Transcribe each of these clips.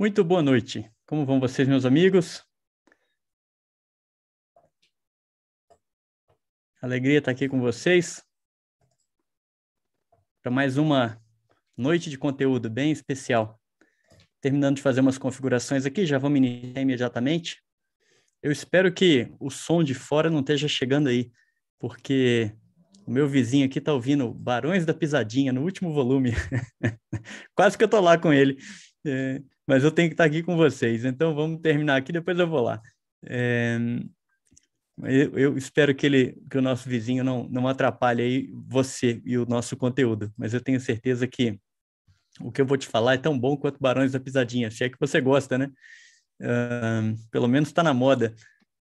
Muito boa noite. Como vão vocês, meus amigos? Alegria estar aqui com vocês para mais uma noite de conteúdo bem especial. Terminando de fazer umas configurações aqui, já vamos iniciar imediatamente. Eu espero que o som de fora não esteja chegando aí, porque o meu vizinho aqui está ouvindo Barões da Pisadinha no último volume. Quase que eu estou lá com ele. É, mas eu tenho que estar aqui com vocês. Então vamos terminar aqui, depois eu vou lá. É, eu, eu, espero que ele, que o nosso vizinho não, não atrapalhe aí você e o nosso conteúdo. Mas eu tenho certeza que o que eu vou te falar é tão bom quanto Barões da Pisadinha. Se é que você gosta, né? Uh, pelo menos está na moda.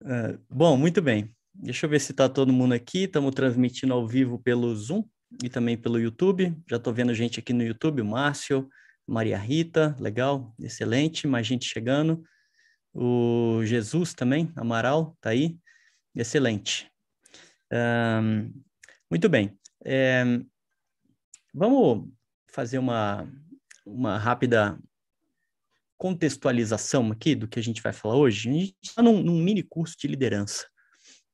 Uh, bom, muito bem. Deixa eu ver se está todo mundo aqui. Estamos transmitindo ao vivo pelo Zoom e também pelo YouTube. Já estou vendo gente aqui no YouTube, o Márcio, Maria Rita, legal, excelente, mais gente chegando. O Jesus também, Amaral, tá aí, excelente. Um, muito bem. É, vamos fazer uma, uma rápida contextualização aqui do que a gente vai falar hoje. A gente está num, num, mini curso de liderança.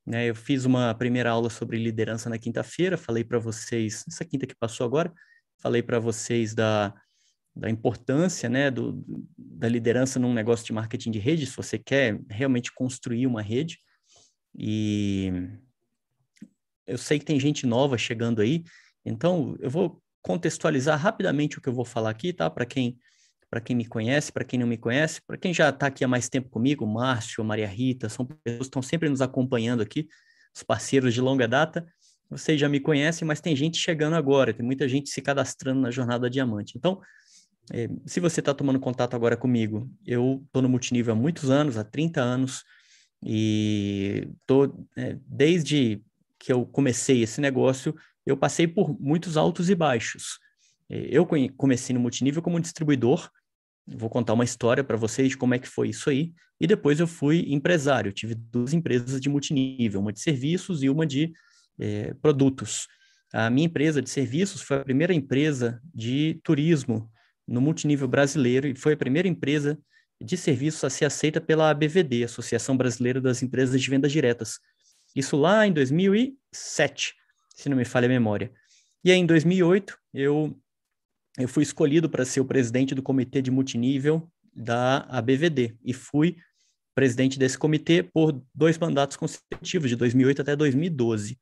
Né? Eu fiz uma primeira aula sobre liderança na quinta-feira, falei para vocês, essa quinta que passou agora, falei para vocês da da importância né, do, da liderança num negócio de marketing de rede, se você quer realmente construir uma rede. E eu sei que tem gente nova chegando aí, então eu vou contextualizar rapidamente o que eu vou falar aqui, tá? Para quem para quem me conhece, para quem não me conhece, para quem já está aqui há mais tempo comigo, Márcio, Maria Rita, são pessoas que estão sempre nos acompanhando aqui, os parceiros de longa data. Vocês já me conhecem, mas tem gente chegando agora, tem muita gente se cadastrando na jornada diamante. Então, se você está tomando contato agora comigo, eu estou no multinível há muitos anos, há 30 anos, e tô, é, desde que eu comecei esse negócio, eu passei por muitos altos e baixos. É, eu comecei no multinível como distribuidor, vou contar uma história para vocês de como é que foi isso aí, e depois eu fui empresário, tive duas empresas de multinível, uma de serviços e uma de é, produtos. A minha empresa de serviços foi a primeira empresa de turismo no multinível brasileiro e foi a primeira empresa de serviços a ser aceita pela ABVD, Associação Brasileira das Empresas de Vendas Diretas. Isso lá em 2007, se não me falha a memória. E aí, em 2008, eu, eu fui escolhido para ser o presidente do comitê de multinível da ABVD e fui presidente desse comitê por dois mandatos consecutivos, de 2008 até 2012.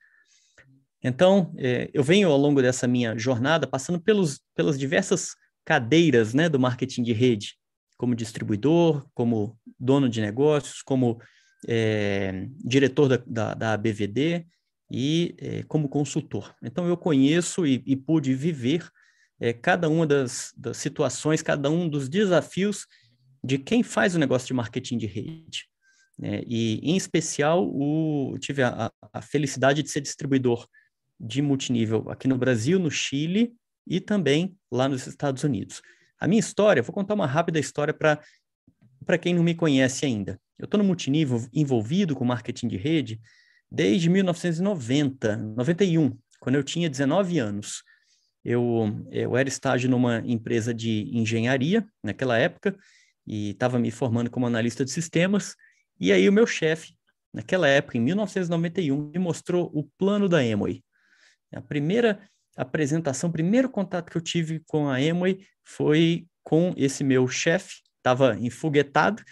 Então, é, eu venho ao longo dessa minha jornada passando pelos, pelas diversas cadeiras né, do marketing de rede, como distribuidor, como dono de negócios, como é, diretor da, da, da ABVD e é, como consultor. Então, eu conheço e, e pude viver é, cada uma das, das, situações, cada um dos desafios de quem faz o negócio de marketing de rede. Né? E, em especial, o, tive a, a felicidade de ser distribuidor de multinível aqui no Brasil, no Chile e também lá nos Estados Unidos. A minha história, vou contar uma rápida história para quem não me conhece ainda. Eu estou no multinível envolvido com marketing de rede desde 1990, 91, quando eu tinha 19 anos. Eu, eu era estágio numa empresa de engenharia naquela época e estava me formando como analista de sistemas. E aí o meu chefe, naquela época, em 1991, me mostrou o plano da Emoi. A primeira apresentação, primeiro contato que eu tive com a Amway foi com esse meu chefe, estava enfoguetado,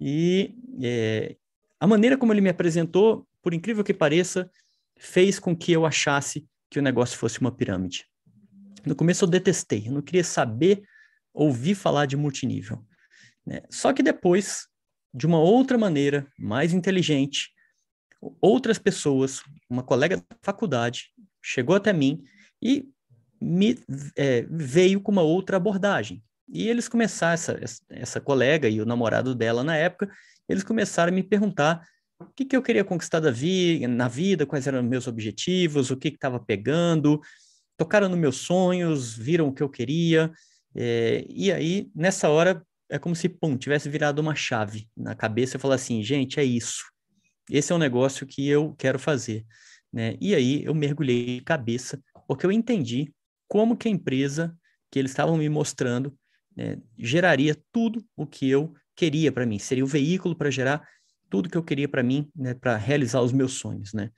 e é, a maneira como ele me apresentou, por incrível que pareça, fez com que eu achasse que o negócio fosse uma pirâmide. No começo eu detestei, eu não queria saber, ouvir falar de multinível. Né? Só que depois, de uma outra maneira, mais inteligente, outras pessoas, uma colega da faculdade, chegou até mim e me é, veio com uma outra abordagem. E eles começaram, essa, essa colega e o namorado dela na época, eles começaram a me perguntar o que, que eu queria conquistar da vi na vida, quais eram meus objetivos, o que estava pegando, tocaram nos meus sonhos, viram o que eu queria, é, e aí, nessa hora, é como se, pum, tivesse virado uma chave na cabeça e falar assim, gente, é isso. Esse é um negócio que eu quero fazer. Né? E aí eu mergulhei de cabeça porque eu entendi como que a empresa que eles estavam me mostrando né, geraria tudo o que eu queria para mim, seria o veículo para gerar tudo que eu queria para mim, né, para realizar os meus sonhos, né?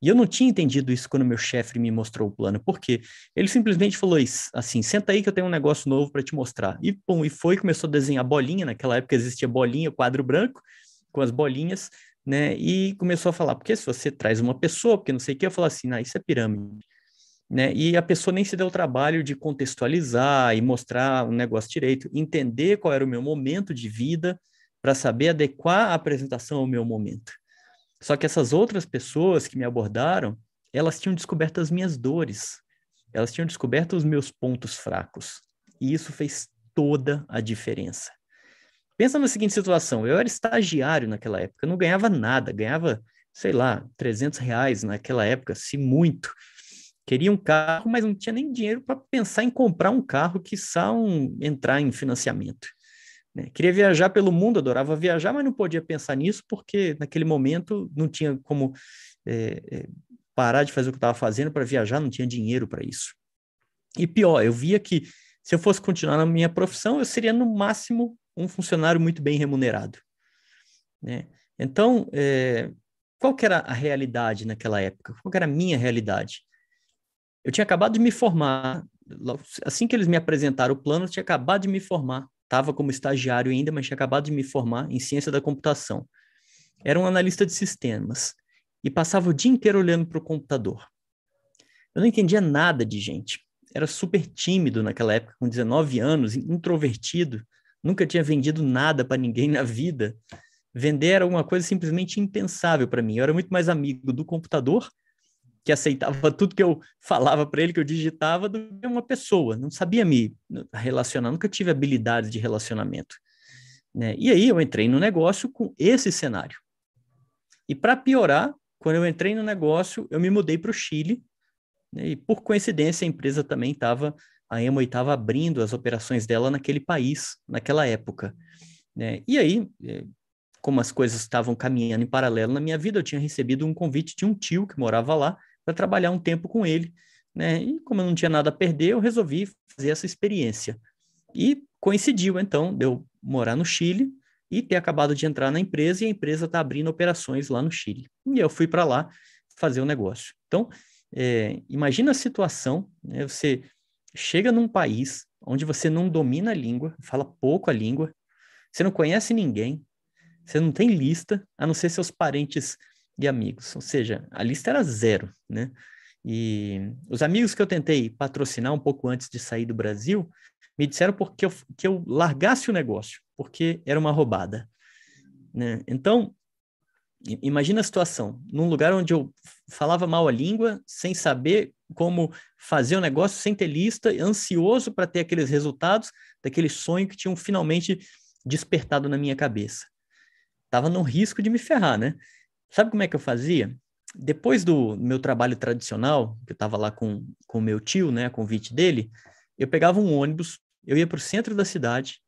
E eu não tinha entendido isso quando meu chefe me mostrou o plano, porque ele simplesmente falou isso, assim, senta aí que eu tenho um negócio novo para te mostrar. E pum, e foi, começou a desenhar bolinha, naquela época existia bolinha, quadro branco, com as bolinhas, né? E começou a falar, porque se você traz uma pessoa, porque não sei o que, eu falo assim, ah, isso é pirâmide. Né? E a pessoa nem se deu o trabalho de contextualizar e mostrar o negócio direito, entender qual era o meu momento de vida, para saber adequar a apresentação ao meu momento. Só que essas outras pessoas que me abordaram, elas tinham descoberto as minhas dores, elas tinham descoberto os meus pontos fracos. E isso fez toda a diferença. Pensa na seguinte situação: eu era estagiário naquela época, não ganhava nada, ganhava, sei lá, 300 reais naquela época, se muito. Queria um carro, mas não tinha nem dinheiro para pensar em comprar um carro que um, entrar em financiamento. Né? Queria viajar pelo mundo, adorava viajar, mas não podia pensar nisso porque naquele momento não tinha como é, é, parar de fazer o que estava fazendo para viajar, não tinha dinheiro para isso. E pior, eu via que se eu fosse continuar na minha profissão, eu seria no máximo um funcionário muito bem remunerado. Né? Então, é, qual que era a realidade naquela época? Qual era a minha realidade? Eu tinha acabado de me formar, assim que eles me apresentaram o plano, eu tinha acabado de me formar estava como estagiário ainda, mas tinha acabado de me formar em ciência da computação. Era um analista de sistemas e passava o dia inteiro olhando para o computador. Eu não entendia nada de gente. Era super tímido naquela época, com 19 anos, introvertido. Nunca tinha vendido nada para ninguém na vida. Vender era uma coisa simplesmente impensável para mim. Eu era muito mais amigo do computador que aceitava tudo que eu falava para ele, que eu digitava, do que uma pessoa. Não sabia me relacionar, nunca tive habilidades de relacionamento. Né? E aí eu entrei no negócio com esse cenário. E para piorar, quando eu entrei no negócio, eu me mudei para o Chile, né? e por coincidência a empresa também estava, a Emo estava abrindo as operações dela naquele país, naquela época. Né? E aí, eh, como as coisas estavam caminhando em paralelo na minha vida, eu tinha recebido um convite de um tio que morava lá, para trabalhar um tempo com ele, né? E como eu não tinha nada a perder, eu resolvi fazer essa experiência. E coincidiu, então, de eu morar no Chile e ter acabado de entrar na empresa e a empresa está abrindo operações lá no Chile. E eu fui para lá fazer o negócio. Então, é, imagina a situação, né? você chega num país onde você não domina a língua, fala pouco a língua, você não conhece ninguém, você não tem lista, a não ser seus parentes de amigos, ou seja, a lista era zero, né? E os amigos que eu tentei patrocinar um pouco antes de sair do Brasil me disseram porque eu, que eu largasse o negócio, porque era uma roubada, né? Então, imagina a situação, num lugar onde eu falava mal a língua, sem saber como fazer o negócio, sem ter lista, ansioso para ter aqueles resultados daquele sonho que tinham finalmente despertado na minha cabeça. Tava no risco de me ferrar, né? Sabe como é que eu fazia? Depois do meu trabalho tradicional, que eu estava lá com o meu tio, né, a convite dele, eu pegava um ônibus, eu ia para o centro da cidade,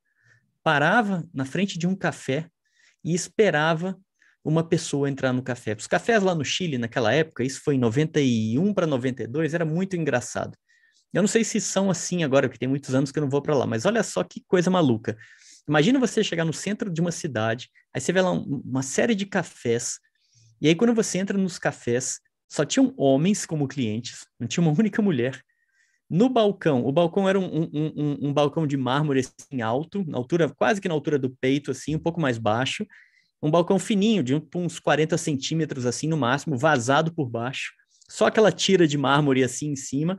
parava na frente de um café e esperava uma pessoa entrar no café. Os cafés lá no Chile, naquela época, isso foi em 91 para 92, era muito engraçado. Eu não sei se são assim agora, porque tem muitos anos que eu não vou para lá, mas olha só que coisa maluca. Imagina você chegar no centro de uma cidade, aí você vê lá uma série de cafés, e aí, quando você entra nos cafés, só tinham homens como clientes, não tinha uma única mulher. No balcão, o balcão era um, um, um, um balcão de mármore assim, alto, na altura, quase que na altura do peito, assim, um pouco mais baixo. Um balcão fininho, de uns 40 centímetros, assim, no máximo, vazado por baixo. Só aquela tira de mármore assim em cima.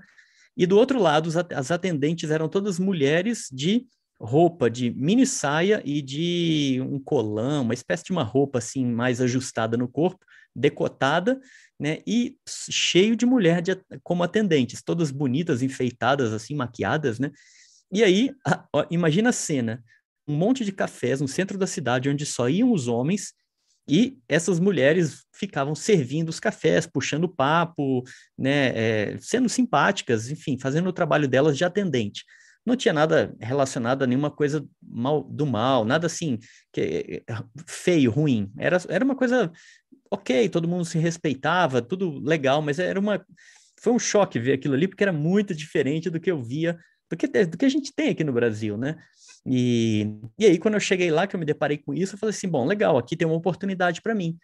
E do outro lado, as atendentes eram todas mulheres de roupa de mini saia e de um colã, uma espécie de uma roupa assim mais ajustada no corpo, decotada, né? E cheio de mulher de, como atendentes, todas bonitas, enfeitadas, assim, maquiadas, né? E aí, a, ó, imagina a cena: um monte de cafés no centro da cidade onde só iam os homens e essas mulheres ficavam servindo os cafés, puxando papo, né, é, sendo simpáticas, enfim, fazendo o trabalho delas de atendente não tinha nada relacionado a nenhuma coisa mal, do mal, nada assim que, feio, ruim. Era, era uma coisa ok, todo mundo se respeitava, tudo legal, mas era uma foi um choque ver aquilo ali porque era muito diferente do que eu via do que, do que a gente tem aqui no Brasil, né? E, e aí, quando eu cheguei lá, que eu me deparei com isso, eu falei assim: bom, legal, aqui tem uma oportunidade para mim.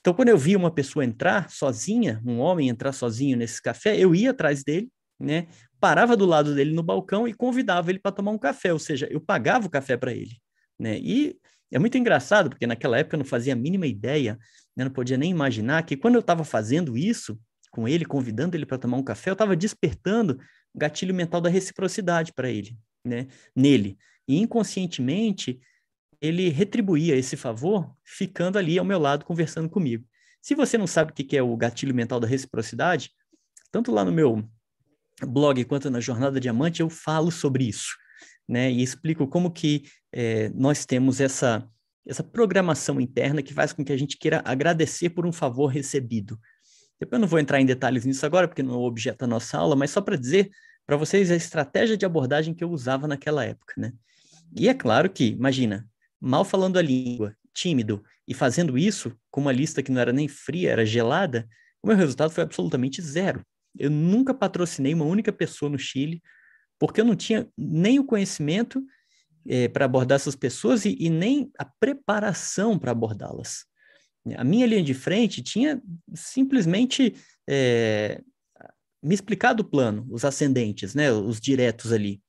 Então, quando eu vi uma pessoa entrar sozinha, um homem entrar sozinho nesse café, eu ia atrás dele, né? Parava do lado dele no balcão e convidava ele para tomar um café, ou seja, eu pagava o café para ele, né? E é muito engraçado, porque naquela época eu não fazia a mínima ideia, né? não podia nem imaginar que quando eu estava fazendo isso com ele, convidando ele para tomar um café, eu estava despertando o gatilho mental da reciprocidade para ele, né? Nele. E inconscientemente, ele retribuía esse favor ficando ali ao meu lado conversando comigo. Se você não sabe o que é o gatilho mental da reciprocidade, tanto lá no meu blog quanto na Jornada Diamante eu falo sobre isso, né? E explico como que é, nós temos essa essa programação interna que faz com que a gente queira agradecer por um favor recebido. Depois eu não vou entrar em detalhes nisso agora, porque não é o objeto da nossa aula, mas só para dizer para vocês a estratégia de abordagem que eu usava naquela época, né? E é claro que, imagina, mal falando a língua, tímido, e fazendo isso com uma lista que não era nem fria, era gelada, o meu resultado foi absolutamente zero. Eu nunca patrocinei uma única pessoa no Chile, porque eu não tinha nem o conhecimento é, para abordar essas pessoas e, e nem a preparação para abordá-las. A minha linha de frente tinha simplesmente é, me explicado o plano, os ascendentes, né, os diretos ali.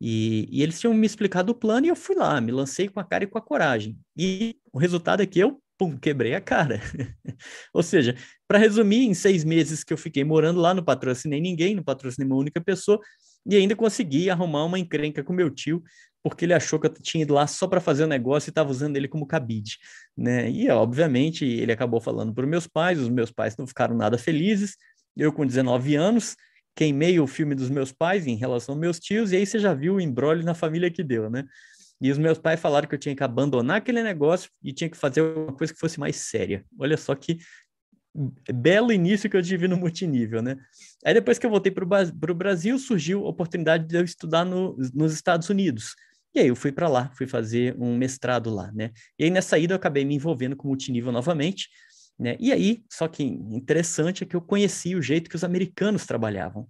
E, e, eles tinham me explicado o plano e eu fui lá, me lancei com a cara e com a coragem. E o resultado é que eu, pum, quebrei a cara. Ou seja, para resumir, em seis meses que eu fiquei morando lá, não patrocinei ninguém, não patrocinei uma única pessoa, e ainda consegui arrumar uma encrenca com meu tio, porque ele achou que eu tinha ido lá só para fazer o um negócio e estava usando ele como cabide, né? E obviamente ele acabou falando para os meus pais, os meus pais não ficaram nada felizes. Eu com 19 anos queimei o filme dos meus pais em relação aos meus tios e aí você já viu o embrolho na família que deu, né? E os meus pais falaram que eu tinha que abandonar aquele negócio e tinha que fazer uma coisa que fosse mais séria. Olha só que belo início que eu tive no multinível, né? Aí depois que eu voltei para o Brasil, surgiu a oportunidade de eu estudar no, nos Estados Unidos. E aí eu fui para lá, fui fazer um mestrado lá, né? E aí nessa ida eu acabei me envolvendo com multinível novamente, né? E aí, só que interessante é que eu conheci o jeito que os americanos trabalhavam,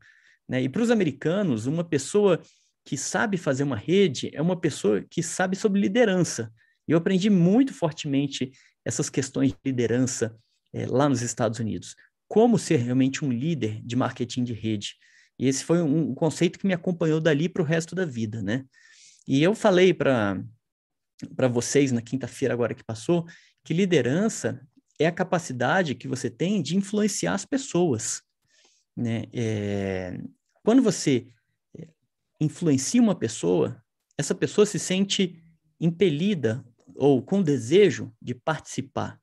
né? E para os americanos, uma pessoa que sabe fazer uma rede é uma pessoa que sabe sobre liderança. E eu aprendi muito fortemente essas questões de liderança é, lá nos Estados Unidos. Como ser realmente um líder de marketing de rede. E esse foi um, um conceito que me acompanhou dali para o resto da vida, né? E eu falei para vocês na quinta-feira agora que passou que liderança é a capacidade que você tem de influenciar as pessoas. Né? É, quando você é, influencia uma pessoa, essa pessoa se sente impelida ou com desejo de participar.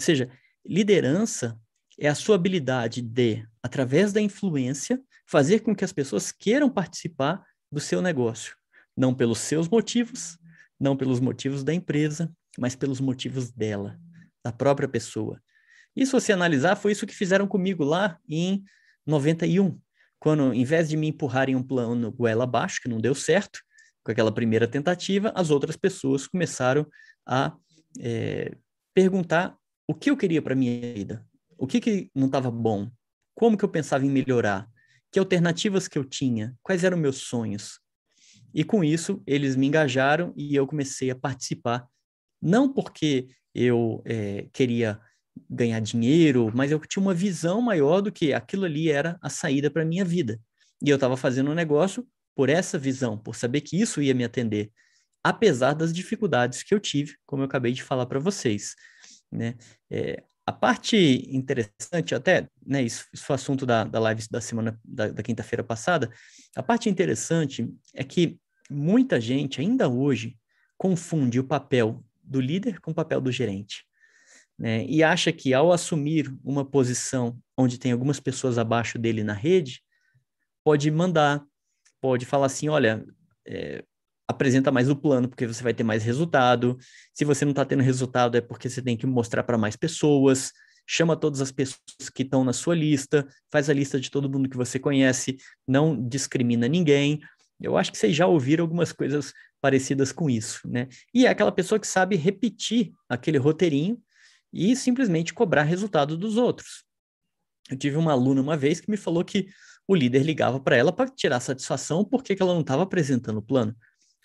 Ou seja, liderança é a sua habilidade de, através da influência, fazer com que as pessoas queiram participar do seu negócio não pelos seus motivos, não pelos motivos da empresa, mas pelos motivos dela, da própria pessoa. E se analisar, foi isso que fizeram comigo lá em 91, quando, em vez de me empurrarem um plano goela abaixo, que não deu certo, com aquela primeira tentativa, as outras pessoas começaram a é, perguntar o que eu queria para minha vida, o que, que não estava bom, como que eu pensava em melhorar, que alternativas que eu tinha, quais eram meus sonhos. E com isso, eles me engajaram e eu comecei a participar. Não porque eu é, queria ganhar dinheiro, mas eu tinha uma visão maior do que aquilo ali era a saída para a minha vida. E eu estava fazendo um negócio por essa visão, por saber que isso ia me atender, apesar das dificuldades que eu tive, como eu acabei de falar para vocês. Né? É, a parte interessante, até, né, isso, isso foi assunto da, da live da semana, da, da quinta-feira passada, a parte interessante é que muita gente ainda hoje confunde o papel do líder com o papel do gerente. Né? E acha que ao assumir uma posição onde tem algumas pessoas abaixo dele na rede, pode mandar, pode falar assim: olha, é, apresenta mais o plano, porque você vai ter mais resultado. Se você não está tendo resultado, é porque você tem que mostrar para mais pessoas. Chama todas as pessoas que estão na sua lista, faz a lista de todo mundo que você conhece, não discrimina ninguém. Eu acho que vocês já ouviram algumas coisas parecidas com isso, né? E é aquela pessoa que sabe repetir aquele roteirinho e simplesmente cobrar resultado dos outros. Eu tive uma aluna uma vez que me falou que o líder ligava para ela para tirar satisfação porque ela não estava apresentando o plano.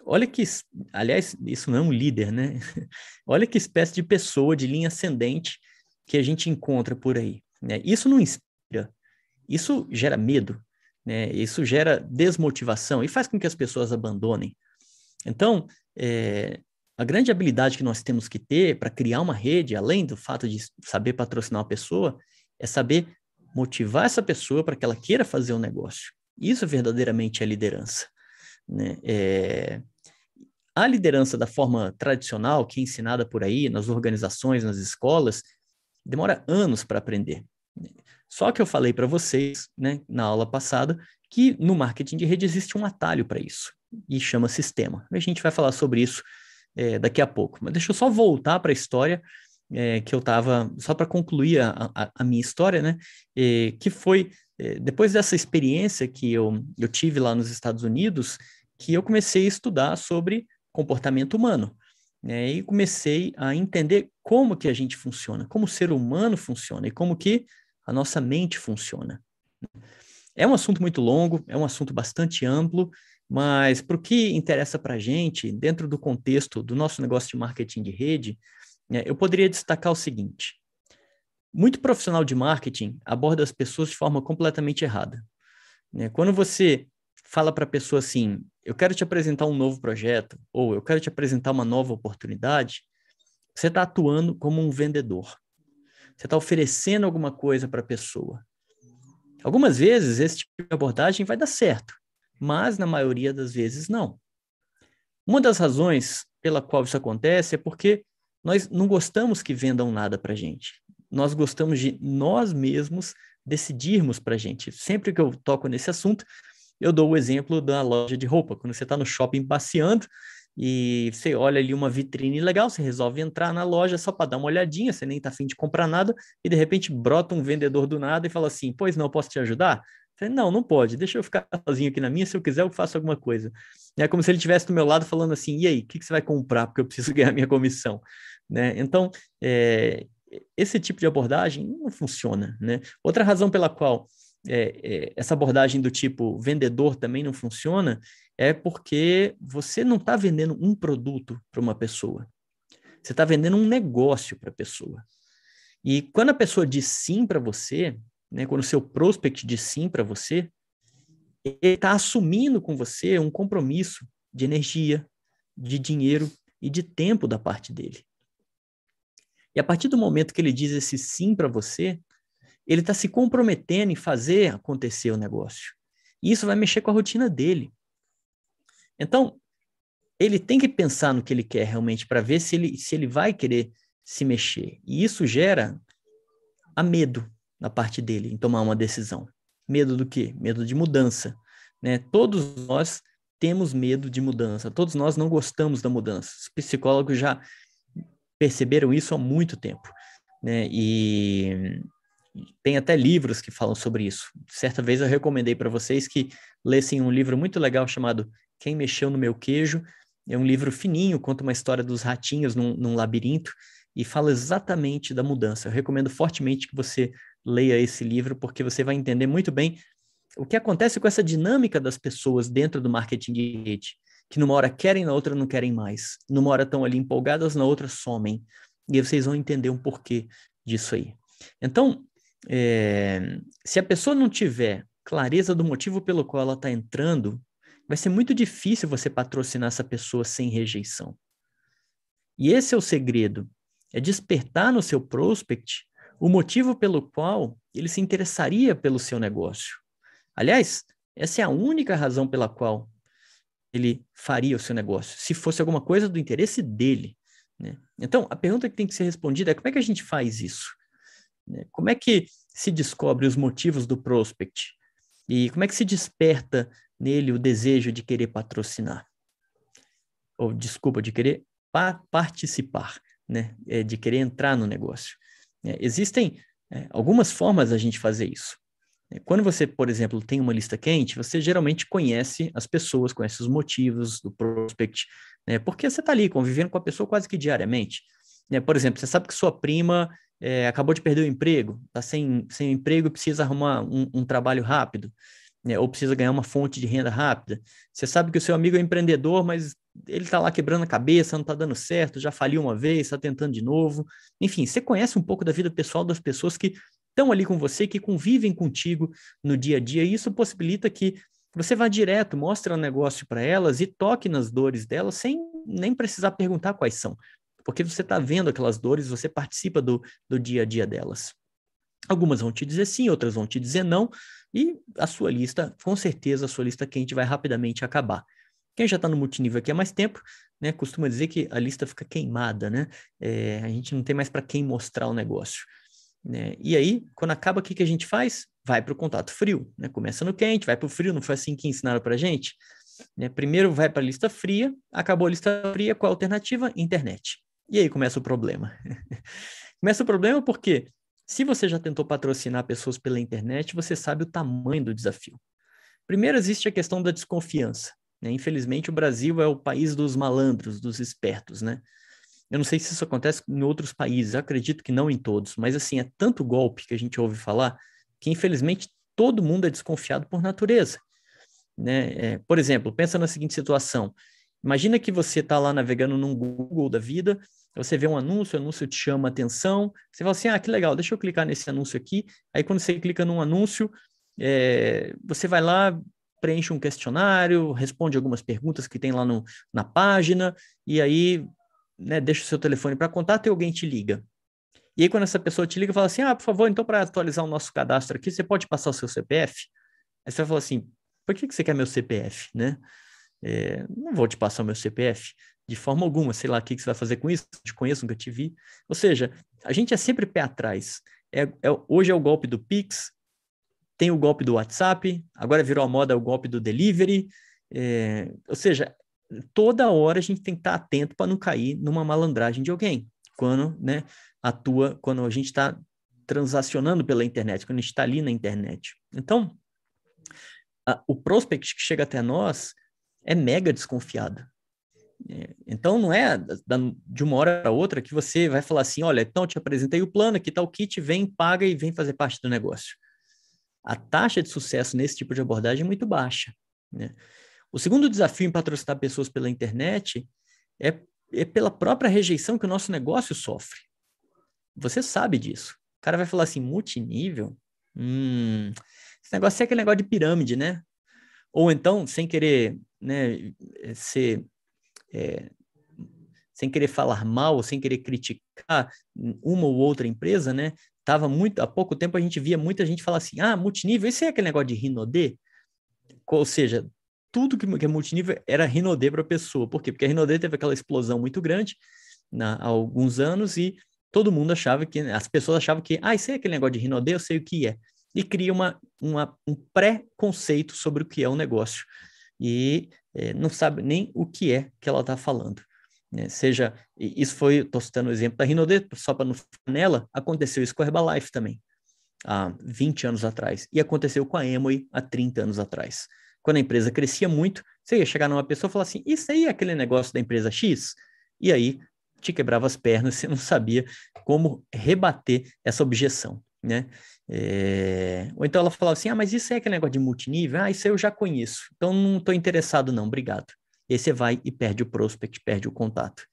Olha que, aliás, isso não é um líder, né? Olha que espécie de pessoa de linha ascendente que a gente encontra por aí. Né? Isso não inspira, isso gera medo, né? Isso gera desmotivação e faz com que as pessoas abandonem. Então, é, a grande habilidade que nós temos que ter para criar uma rede, além do fato de saber patrocinar uma pessoa, é saber motivar essa pessoa para que ela queira fazer um negócio. Isso verdadeiramente é liderança. Né? É... A liderança da forma tradicional, que é ensinada por aí, nas organizações, nas escolas, demora anos para aprender. Só que eu falei para vocês, né, na aula passada, que no marketing de rede existe um atalho para isso, e chama sistema. A gente vai falar sobre isso é, daqui a pouco. Mas deixa eu só voltar para a história é, que eu estava, só para concluir a, a, a, minha história, né? É, que foi, é, depois dessa experiência que eu, eu tive lá nos Estados Unidos, que eu comecei a estudar sobre comportamento humano. Né? E comecei a entender como que a gente funciona, como o ser humano funciona e como que a nossa mente funciona. É um assunto muito longo, é um assunto bastante amplo, mas para o que interessa para a gente, dentro do contexto do nosso negócio de marketing de rede, né, eu poderia destacar o seguinte: muito profissional de marketing aborda as pessoas de forma completamente errada. Né? Quando você fala para a pessoa assim, eu quero te apresentar um novo projeto, ou eu quero te apresentar uma nova oportunidade, você está atuando como um vendedor. Você está oferecendo alguma coisa para a pessoa. Algumas vezes esse tipo de abordagem vai dar certo, mas na maioria das vezes não. Uma das razões pela qual isso acontece é porque nós não gostamos que vendam nada para a gente. Nós gostamos de nós mesmos decidirmos para gente. Sempre que eu toco nesse assunto, eu dou o exemplo da loja de roupa. Quando você está no shopping passeando e você olha ali uma vitrine legal, você resolve entrar na loja só para dar uma olhadinha, você nem está afim de comprar nada, e de repente brota um vendedor do nada e fala assim: Pois não, posso te ajudar? Não, não pode, deixa eu ficar sozinho aqui na minha, se eu quiser eu faço alguma coisa. É como se ele estivesse do meu lado falando assim, e aí, o que, que, você vai comprar? Porque eu preciso ganhar minha comissão. Né? Então, é, esse tipo de abordagem não funciona. Né? Outra razão pela qual é, é, essa abordagem do tipo vendedor também não funciona é porque você não está vendendo um produto para uma pessoa. Você está vendendo um negócio para a pessoa. E quando a pessoa diz sim para você, né, quando o seu prospect diz sim para você, ele está assumindo com você um compromisso de energia, de dinheiro e de tempo da parte dele. E a partir do momento que ele diz esse sim para você, ele está se comprometendo em fazer acontecer o negócio. E isso vai mexer com a rotina dele. Então, ele tem que pensar no que ele quer realmente para ver se ele, se ele vai querer se mexer. E isso gera a medo na parte dele em tomar uma decisão. Medo do quê? Medo de mudança. Né? Todos nós temos medo de mudança, todos nós não gostamos da mudança. Os psicólogos já perceberam isso há muito tempo. Né? E tem até livros que falam sobre isso. Certa vez eu recomendei para vocês que lessem um livro muito legal chamado Quem Mexeu no Meu Queijo. É um livro fininho, conta uma história dos ratinhos num, num labirinto e fala exatamente da mudança. Eu recomendo fortemente que você leia esse livro, porque você vai entender muito bem o que acontece com essa dinâmica das pessoas dentro do marketing de rede, que numa hora querem, na outra não querem mais. Numa hora estão ali empolgadas, na outra somem. E vocês vão entender um porquê disso aí. Então, é, se a pessoa não tiver clareza do motivo pelo qual ela está entrando, vai ser muito difícil você patrocinar essa pessoa sem rejeição. E esse é o segredo, é despertar no seu prospect o motivo pelo qual ele se interessaria pelo seu negócio. Aliás, essa é a única razão pela qual ele faria o seu negócio, se fosse alguma coisa do interesse dele. Né? Então, a pergunta que tem que ser respondida é como é que a gente faz isso? Né? Como é que se descobre os motivos do prospect? E como é que se desperta nele o desejo de querer patrocinar? Ou, desculpa, de querer pa participar, né? É, de querer entrar no negócio. É, existem é, algumas formas da gente fazer isso. É, quando você, por exemplo, tem uma lista quente, você geralmente conhece as pessoas, conhece os motivos do prospect, né? porque você está ali convivendo com a pessoa quase que diariamente. Né? Por exemplo, você sabe que sua prima é, acabou de perder o emprego, está sem, sem emprego e precisa arrumar um, um, trabalho rápido. Né? ou precisa ganhar uma fonte de renda rápida. Você sabe que o seu amigo é empreendedor, mas ele está lá quebrando a cabeça, não está dando certo, já faliu uma vez, está tentando de novo. Enfim, você conhece um pouco da vida pessoal das pessoas que estão ali com você, que convivem contigo no dia a dia, e isso possibilita que você vá direto, mostre o negócio para elas e toque nas dores delas sem nem precisar perguntar quais são, porque você está vendo aquelas dores, você participa do, do dia a dia delas. Algumas vão te dizer sim, outras vão te dizer não, e a sua lista, com certeza, a sua lista quente vai rapidamente acabar. Quem já está no multinível aqui há mais tempo, né, costuma dizer que a lista fica queimada, né? É, a gente não tem mais para quem mostrar o negócio. Né? E aí, quando acaba, o que, que a gente faz? Vai para o contato frio. Né? Começa no quente, vai para o frio, não foi assim que ensinaram para a gente? Né? Primeiro vai para a lista fria, acabou a lista fria, qual a alternativa? Internet. E aí começa o problema. começa o problema porque se você já tentou patrocinar pessoas pela internet, você sabe o tamanho do desafio. Primeiro existe a questão da desconfiança. Né? Infelizmente, o Brasil é o país dos malandros, dos espertos, né? Eu não sei se isso acontece em outros países, acredito que não em todos, mas assim, é tanto golpe que a gente ouve falar que infelizmente todo mundo é desconfiado por natureza. Né? É, por exemplo, pensa na seguinte situação: imagina que você está lá navegando num Google da vida, você vê um anúncio, o anúncio te chama atenção, você fala assim: ah, que legal, deixa eu clicar nesse anúncio aqui. Aí quando você clica num anúncio, é, você vai lá, preenche um questionário, responde algumas perguntas que tem lá no, na página, e aí né, deixa o seu telefone para contato e alguém te liga. E aí, quando essa pessoa te liga, fala assim: ah, por favor, então, para atualizar o nosso cadastro aqui, você pode passar o seu CPF? Aí você vai falar assim: por que, que você quer meu CPF, né? É, não vou te passar o meu CPF de forma alguma, sei lá o que, que você vai fazer com isso, te conheço, nunca te vi. Ou seja, a gente é sempre pé atrás. É, é, hoje é o golpe do Pix, tem o golpe do WhatsApp, agora virou a moda o golpe do delivery. É, ou seja, toda hora a gente tem que estar atento para não cair numa malandragem de alguém. Quando, né, atua, quando a gente está transacionando pela internet, quando a gente está ali na internet. Então, a, o prospect que chega até nós é mega desconfiado. É, então, não é de uma hora para outra que você vai falar assim: olha, então eu te apresentei o plano, aqui está o kit, vem, paga e vem fazer parte do negócio. A taxa de sucesso nesse tipo de abordagem é muito baixa. Né? O segundo desafio em patrocinar pessoas pela internet é, é pela própria rejeição que o nosso negócio sofre. Você sabe disso. O cara vai falar assim, multinível? Hum, esse negócio é aquele negócio de pirâmide, né? Ou então, sem querer né, ser... É, sem querer falar mal, sem querer criticar uma ou outra empresa, né? Tava muito, há pouco tempo a gente via muita gente falar assim, ah, multinível, esse é aquele negócio de Rinodê? Ou seja, tudo que, que é multinível era Rinode para a pessoa. Por quê? Porque a Rinode teve aquela explosão muito grande na, há alguns anos e todo mundo achava que, as pessoas achavam que, ah, isso é aquele negócio de Rinode, eu sei o que é. E cria uma, uma, um pré-conceito sobre o que é o um negócio. E é, não sabe nem o que é que ela está falando. Né? Seja, isso foi, estou citando o exemplo da Rinode, só para não ficar nela, aconteceu isso com a Herbalife também, há 20 anos atrás. E aconteceu com a Emoi há 30 anos atrás quando a empresa crescia muito, você ia chegar numa pessoa e falar assim: Isso aí é aquele negócio da empresa X? E aí te quebrava as pernas, você não sabia como rebater essa objeção, né? É... Ou então ela falava assim: Ah, mas isso é aquele negócio de multinível? Ah, isso eu já conheço, então não estou interessado, não, obrigado. E aí você vai e perde o prospect, perde o contato.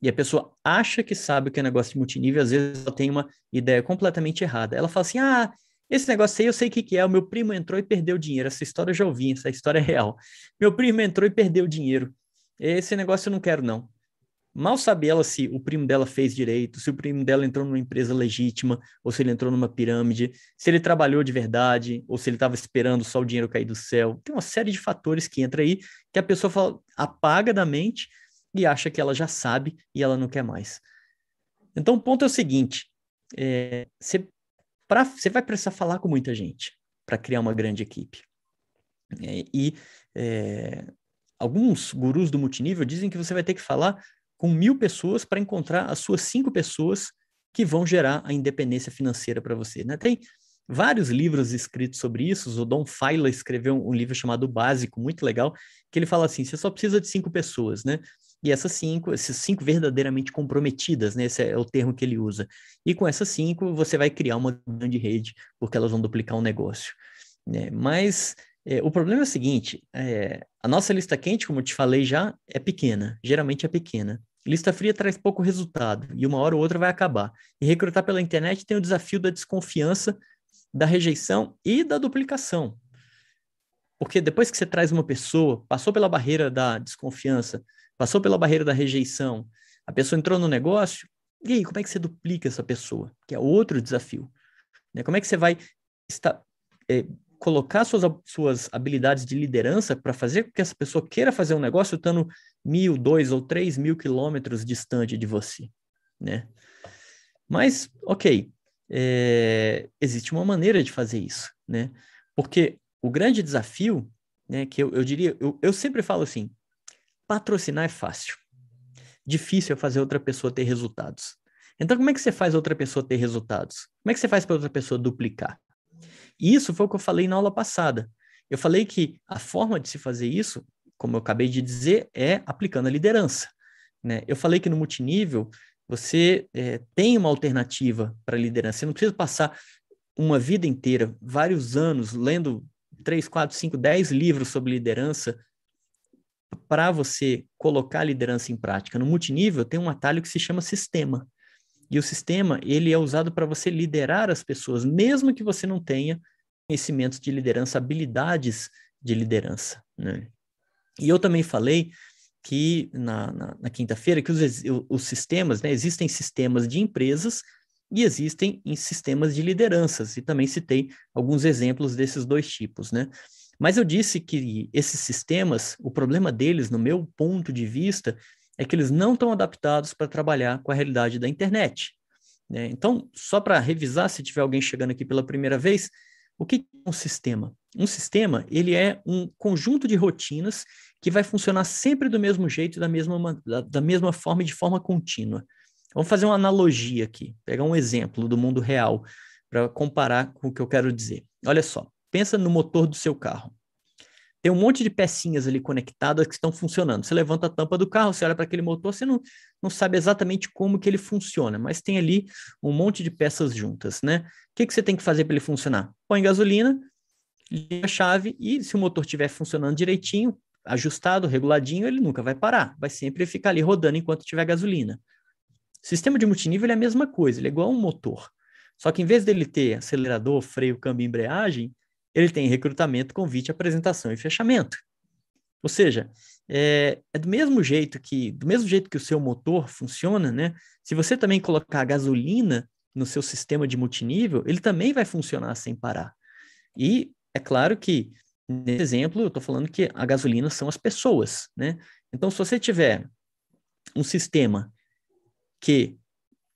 E a pessoa acha que sabe o que é negócio de multinível, às vezes ela tem uma ideia completamente errada. Ela fala assim: ah, esse negócio aí eu sei o que, que é. O meu primo entrou e perdeu dinheiro. Essa história eu já ouvi, essa história é real. Meu primo entrou e perdeu dinheiro. Esse negócio eu não quero, não. Mal sabe ela se o primo dela fez direito, se o primo dela entrou numa empresa legítima, ou se ele entrou numa pirâmide, se ele trabalhou de verdade, ou se ele estava esperando só o dinheiro cair do céu. Tem uma série de fatores que entra aí que a pessoa fala, apaga da mente e acha que ela já sabe e ela não quer mais. Então, o ponto é o seguinte: é, você você vai precisar falar com muita gente para criar uma grande equipe. É, e é, alguns gurus do multinível dizem que você vai ter que falar com mil pessoas para encontrar as suas cinco pessoas que vão gerar a independência financeira para você. Né? Tem vários livros escritos sobre isso. O Don Faila escreveu um livro chamado Básico, muito legal, que ele fala assim: você só precisa de cinco pessoas, né? E essas cinco, esses cinco verdadeiramente comprometidas, né? Esse é o termo que ele usa. E com essas cinco, você vai criar uma grande rede, porque elas vão duplicar um negócio. Né? Mas É, o problema é o seguinte: é, a nossa lista quente, como eu te falei já, é pequena, geralmente é pequena. Lista fria traz pouco resultado e uma hora ou outra vai acabar. E recrutar pela internet tem o desafio da desconfiança, da rejeição e da duplicação. Porque depois que você traz uma pessoa, passou pela barreira da desconfiança, passou pela barreira da rejeição, a pessoa entrou no negócio, e aí, como é que você duplica essa pessoa? Que é outro desafio. Né? Como é que você vai estar, é, colocar suas, suas habilidades de liderança para fazer com que essa pessoa queira fazer um negócio estando mil, dois ou três mil quilômetros distante de você, né? Mas, ok, é, existe uma maneira de fazer isso, né? Porque o grande desafio, né, que eu, eu diria, eu, eu sempre falo assim, patrocinar é fácil. Difícil é fazer outra pessoa ter resultados. Então, como é que você faz outra pessoa ter resultados? Como é que você faz para outra pessoa duplicar? Isso foi o que eu falei na aula passada. Eu falei que a forma de se fazer isso, como eu acabei de dizer, é aplicando a liderança. Né? Eu falei que no multinível você é, tem uma alternativa para liderança. Você não precisa passar uma vida inteira, vários anos, lendo três, quatro, cinco, dez livros sobre liderança para você colocar a liderança em prática. No multinível tem um atalho que se chama sistema. E o sistema, ele é usado para você liderar as pessoas, mesmo que você não tenha conhecimentos de liderança, habilidades de liderança. Né? E eu também falei que na, na, na quinta-feira que os, os sistemas, né, existem sistemas de empresas e existem em sistemas de lideranças, e também citei alguns exemplos desses dois tipos, né? Mas eu disse que esses sistemas, o problema deles, no meu ponto de vista, é que eles não estão adaptados para trabalhar com a realidade da internet. Né? Então, só para revisar, se tiver alguém chegando aqui pela primeira vez, o que é um sistema? Um sistema, ele é um conjunto de rotinas que vai funcionar sempre do mesmo jeito, da mesma, da, da mesma forma e de forma contínua. Vamos fazer uma analogia aqui, pegar um exemplo do mundo real para comparar com o que eu quero dizer. Olha só, pensa no motor do seu carro. Tem um monte de pecinhas ali conectadas que estão funcionando. Você levanta a tampa do carro, você olha para aquele motor, você não, não sabe exatamente como que ele funciona, mas tem ali um monte de peças juntas, né? O que, que você tem que fazer para ele funcionar? Põe gasolina, liga a chave e se o motor estiver funcionando direitinho, ajustado, reguladinho, ele nunca vai parar. Vai sempre ficar ali rodando enquanto tiver gasolina. Sistema de multinível é a mesma coisa, ele é igual a um motor. Só que em vez dele ter acelerador, freio, câmbio e embreagem, ele tem recrutamento, convite, apresentação e fechamento. Ou seja, é, é, do mesmo jeito que do mesmo jeito que o seu motor funciona, né? Se você também colocar gasolina no seu sistema de multinível, ele também vai funcionar sem parar. E é claro que nesse exemplo eu estou falando que a gasolina são as pessoas, né? Então, se você tiver um sistema que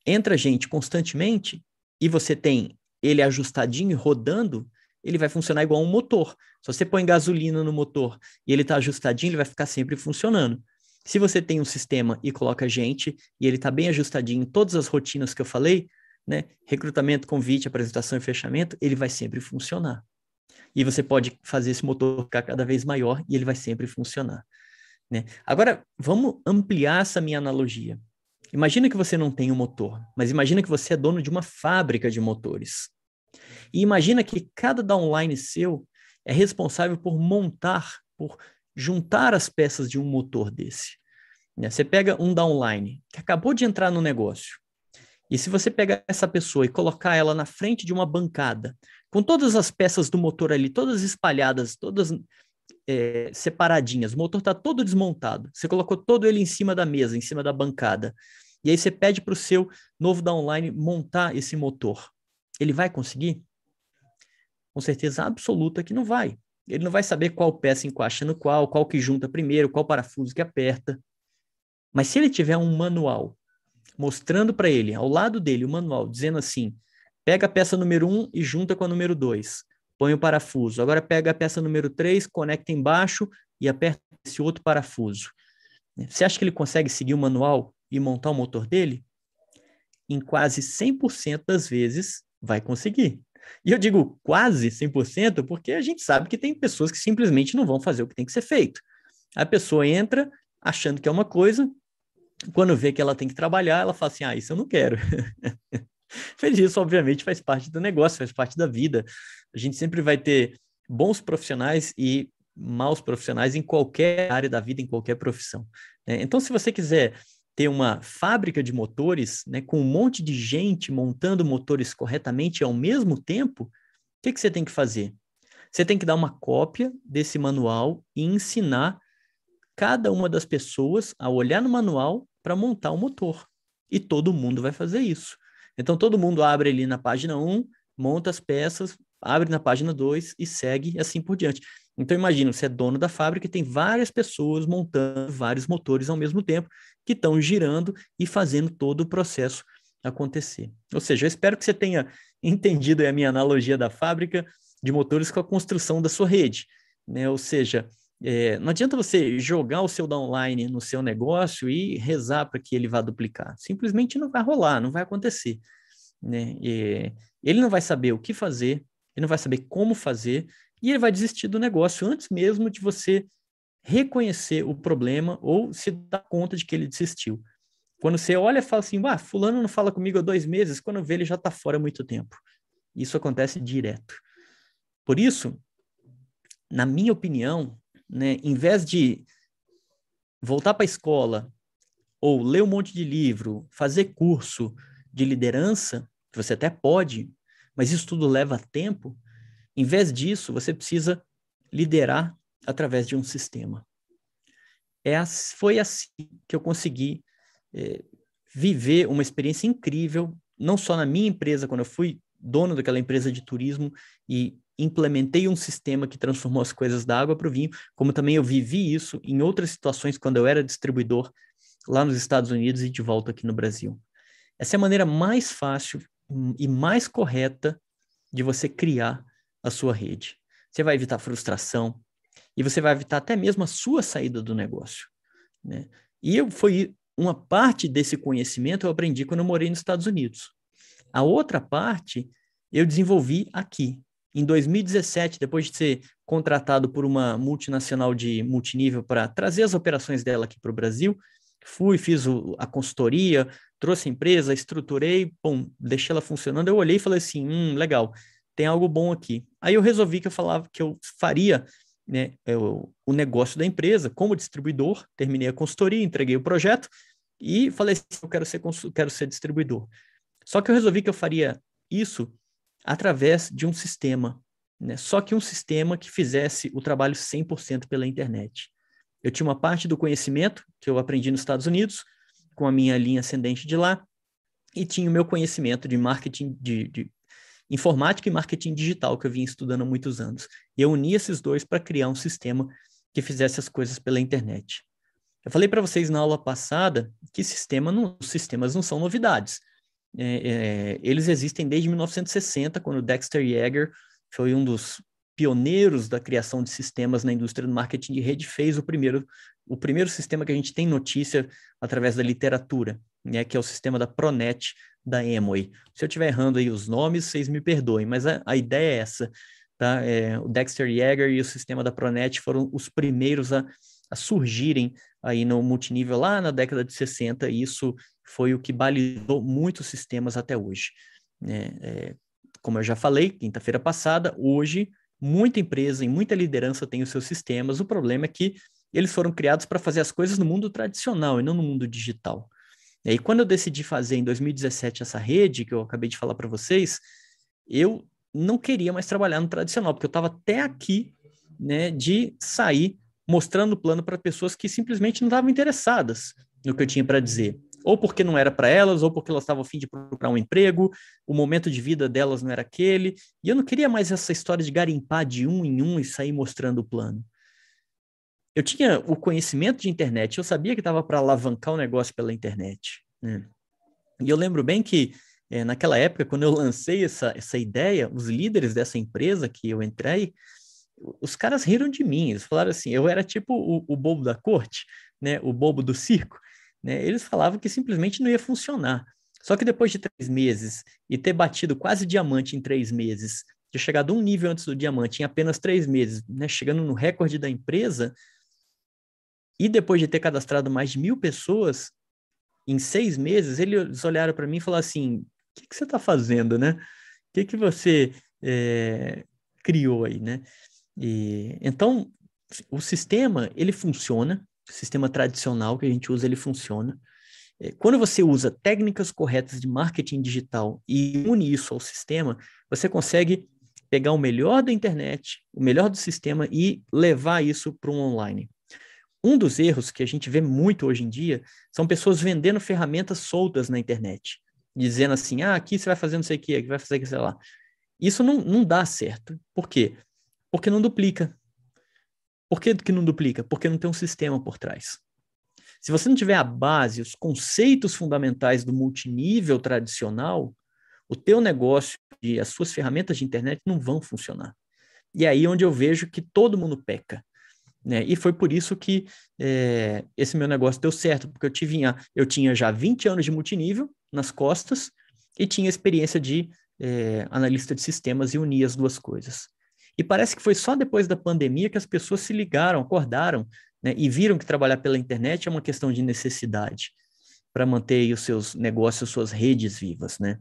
entra gente constantemente e você tem ele ajustadinho rodando, ele vai funcionar igual um motor. Se você põe gasolina no motor e ele está ajustadinho, ele vai ficar sempre funcionando. Se você tem um sistema e coloca gente e ele está bem ajustadinho em todas as rotinas que eu falei, né, recrutamento, convite, apresentação e fechamento, ele vai sempre funcionar. E você pode fazer esse motor ficar cada vez maior e ele vai sempre funcionar. Né? Agora, vamos ampliar essa minha analogia. Imagina que você não tem um motor, mas imagina que você é dono de uma fábrica de motores. E imagina que cada downline seu é responsável por montar, por juntar as peças de um motor desse. Né? Você pega um downline que acabou de entrar no negócio, e se você pegar essa pessoa e colocar ela na frente de uma bancada, com todas as peças do motor ali, todas espalhadas, todas é, separadinhas, o motor está todo desmontado, você colocou todo ele em cima da mesa, em cima da bancada, e aí você pede para o seu novo downline montar esse motor. Ele vai conseguir? Com certeza absoluta que não vai. Ele não vai saber qual peça encaixa no qual, qual que junta primeiro, qual parafuso que aperta. Mas se ele tiver um manual mostrando para ele, ao lado dele, o manual, dizendo assim: pega a peça número 1 um e junta com a número 2, põe o parafuso. Agora pega a peça número 3, conecta embaixo e aperta esse outro parafuso. Você acha que ele consegue seguir o manual e montar o motor dele? Em quase 100% das vezes, vai conseguir. E eu digo quase 100% porque a gente sabe que tem pessoas que simplesmente não vão fazer o que tem que ser feito. A pessoa entra achando que é uma coisa, quando vê que ela tem que trabalhar, ela fala assim: ah, isso eu não quero. Fez isso, obviamente, faz parte do negócio, faz parte da vida. A gente sempre vai ter bons profissionais e maus profissionais em qualquer área da vida, em qualquer profissão. Né? Então, se você quiser ter uma fábrica de motores, né, com um monte de gente montando motores corretamente ao mesmo tempo, o que, que você tem que fazer? Você tem que dar uma cópia desse manual e ensinar cada uma das pessoas a olhar no manual para montar o motor. E todo mundo vai fazer isso. Então, todo mundo abre ali na página 1, monta as peças, abre na página 2 e segue assim por diante. Então, imagina, você é dono da fábrica e tem várias pessoas montando vários motores ao mesmo tempo, que estão girando e fazendo todo o processo acontecer. Ou seja, eu espero que você tenha entendido a minha analogia da fábrica de motores com a construção da sua rede. Né? Ou seja, é, não adianta você jogar o seu downline no seu negócio e rezar para que ele vá duplicar. Simplesmente não vai rolar, não vai acontecer. Né? E ele não vai saber o que fazer, ele não vai saber como fazer, e ele vai desistir do negócio antes mesmo de você reconhecer o problema ou se dar conta de que ele desistiu. Quando você olha e fala assim, ah, fulano não fala comigo há dois meses, quando vê ele já está fora há muito tempo. Isso acontece direto. Por isso, na minha opinião, né, em vez de voltar para a escola ou ler um monte de livro, fazer curso de liderança, que você até pode, mas isso tudo leva tempo, em vez disso, você precisa liderar através de um sistema. É, foi assim que eu consegui é, viver uma experiência incrível, não só na minha empresa, quando eu fui dono daquela empresa de turismo e implementei um sistema que transformou as coisas da água para o vinho, como também eu vivi isso em outras situações quando eu era distribuidor lá nos Estados Unidos e de volta aqui no Brasil. Essa é a maneira mais fácil e mais correta de você criar a sua rede. Você vai evitar frustração e você vai evitar até mesmo a sua saída do negócio. Né? E eu, foi uma parte desse conhecimento eu aprendi quando eu morei nos Estados Unidos. A outra parte eu desenvolvi aqui, em 2017, depois de ser contratado por uma multinacional de multinível para trazer as operações dela aqui para o Brasil, fui, fiz o, a consultoria, trouxe a empresa, estruturei, bom, deixei ela funcionando. Eu olhei e falei assim: hum, legal, tem algo bom aqui. Aí eu resolvi que eu falava que eu faria né, eu, o negócio da empresa como distribuidor, terminei a consultoria, entreguei o projeto e falei assim: eu quero ser, quero ser distribuidor. Só que eu resolvi que eu faria isso através de um sistema, né? só que um sistema que fizesse o trabalho 100% pela internet. Eu tinha uma parte do conhecimento que eu aprendi nos Estados Unidos, com a minha linha ascendente de lá, e tinha o meu conhecimento de marketing, de, de informática e marketing digital, que eu vinha estudando há muitos anos. E eu uni esses dois para criar um sistema que fizesse as coisas pela internet. Eu falei para vocês na aula passada que sistema não, sistemas não são novidades. É, é, eles existem desde 1960, quando Dexter Yeager foi um dos pioneiros da criação de sistemas na indústria do marketing de rede, fez o primeiro, o primeiro sistema que a gente tem notícia através da literatura, né, que é o sistema da Pronet da Amway. Se eu estiver errando aí os nomes, vocês me perdoem, mas a, a ideia é essa. Tá? É, o Dexter Yeager e o sistema da Pronet foram os primeiros a, a surgirem aí no multinível lá na década de 60, e isso foi o que balizou muitos sistemas até hoje. É, é, como eu já falei, quinta-feira passada, hoje, muita empresa e muita liderança tem os seus sistemas. O problema é que eles foram criados para fazer as coisas no mundo tradicional e não no mundo digital. E aí, quando eu decidi fazer em 2017 essa rede, que eu acabei de falar para vocês, eu não queria mais trabalhar no tradicional, porque eu estava até aqui né, de sair mostrando o plano para pessoas que simplesmente não estavam interessadas no que eu tinha para dizer ou porque não era para elas, ou porque elas estavam a fim de procurar um emprego, o momento de vida delas não era aquele, e eu não queria mais essa história de garimpar de um em um e sair mostrando o plano. Eu tinha o conhecimento de internet, eu sabia que estava para alavancar o negócio pela internet. Né? E eu lembro bem que é, naquela época, quando eu lancei essa, essa ideia, os líderes dessa empresa que eu entrei, os caras riram de mim. Eles falaram assim: eu era tipo o, o bobo da corte, né? o bobo do circo. Né? Eles falavam que simplesmente não ia funcionar. Só que depois de três meses e ter batido quase diamante em três meses, ter chegado um nível antes do diamante em apenas três meses, né? chegando no recorde da empresa, e depois de ter cadastrado mais de mil pessoas em seis meses, eles olharam para mim e falaram assim: o que, que você está fazendo, né? O que, que você é, criou aí, né? E, então, o sistema, ele funciona, o sistema tradicional que a gente usa, ele funciona. É, quando você usa técnicas corretas de marketing digital e une isso ao sistema, você consegue pegar o melhor da internet, o melhor do sistema e levar isso para um online. Um dos erros que a gente vê muito hoje em dia são pessoas vendendo ferramentas soltas na internet, dizendo assim: ah, aqui você vai fazer não sei o que, aqui vai fazer sei lá. Isso não, não dá certo. Por quê? Porque não duplica. Por que, que não duplica? Porque não tem um sistema por trás. Se você não tiver a base, os conceitos fundamentais do multinível tradicional, o teu negócio e as suas ferramentas de internet não vão funcionar. E é aí onde eu vejo que todo mundo peca. Né? E foi por isso que é, esse meu negócio deu certo, porque eu, tive, eu tinha já 20 anos de multinível nas costas e tinha experiência de é, analista de sistemas e unia as duas coisas. E parece que foi só depois da pandemia que as pessoas se ligaram, acordaram né, e viram que trabalhar pela internet é uma questão de necessidade para manter os seus negócios, suas redes vivas, né?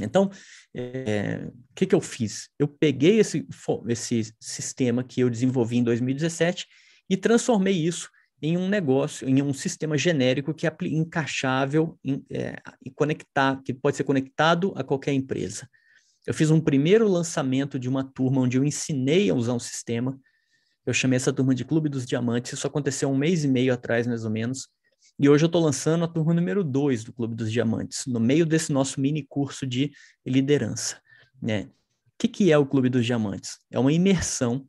Então, é, o que, que eu fiz? Eu peguei esse, esse sistema que eu desenvolvi em 2017 e transformei isso em um negócio, em um sistema genérico que é encaixável em, é, e conectar, que pode ser conectado a qualquer empresa. Eu fiz um primeiro lançamento de uma turma onde eu ensinei a usar um sistema eu chamei essa turma de Clube dos Diamantes, isso aconteceu um mês e meio atrás, mais ou menos. E hoje eu estou lançando a turma número 2 do Clube dos Diamantes, no meio desse nosso mini curso de liderança. Né? O que, que é o Clube dos Diamantes? É uma imersão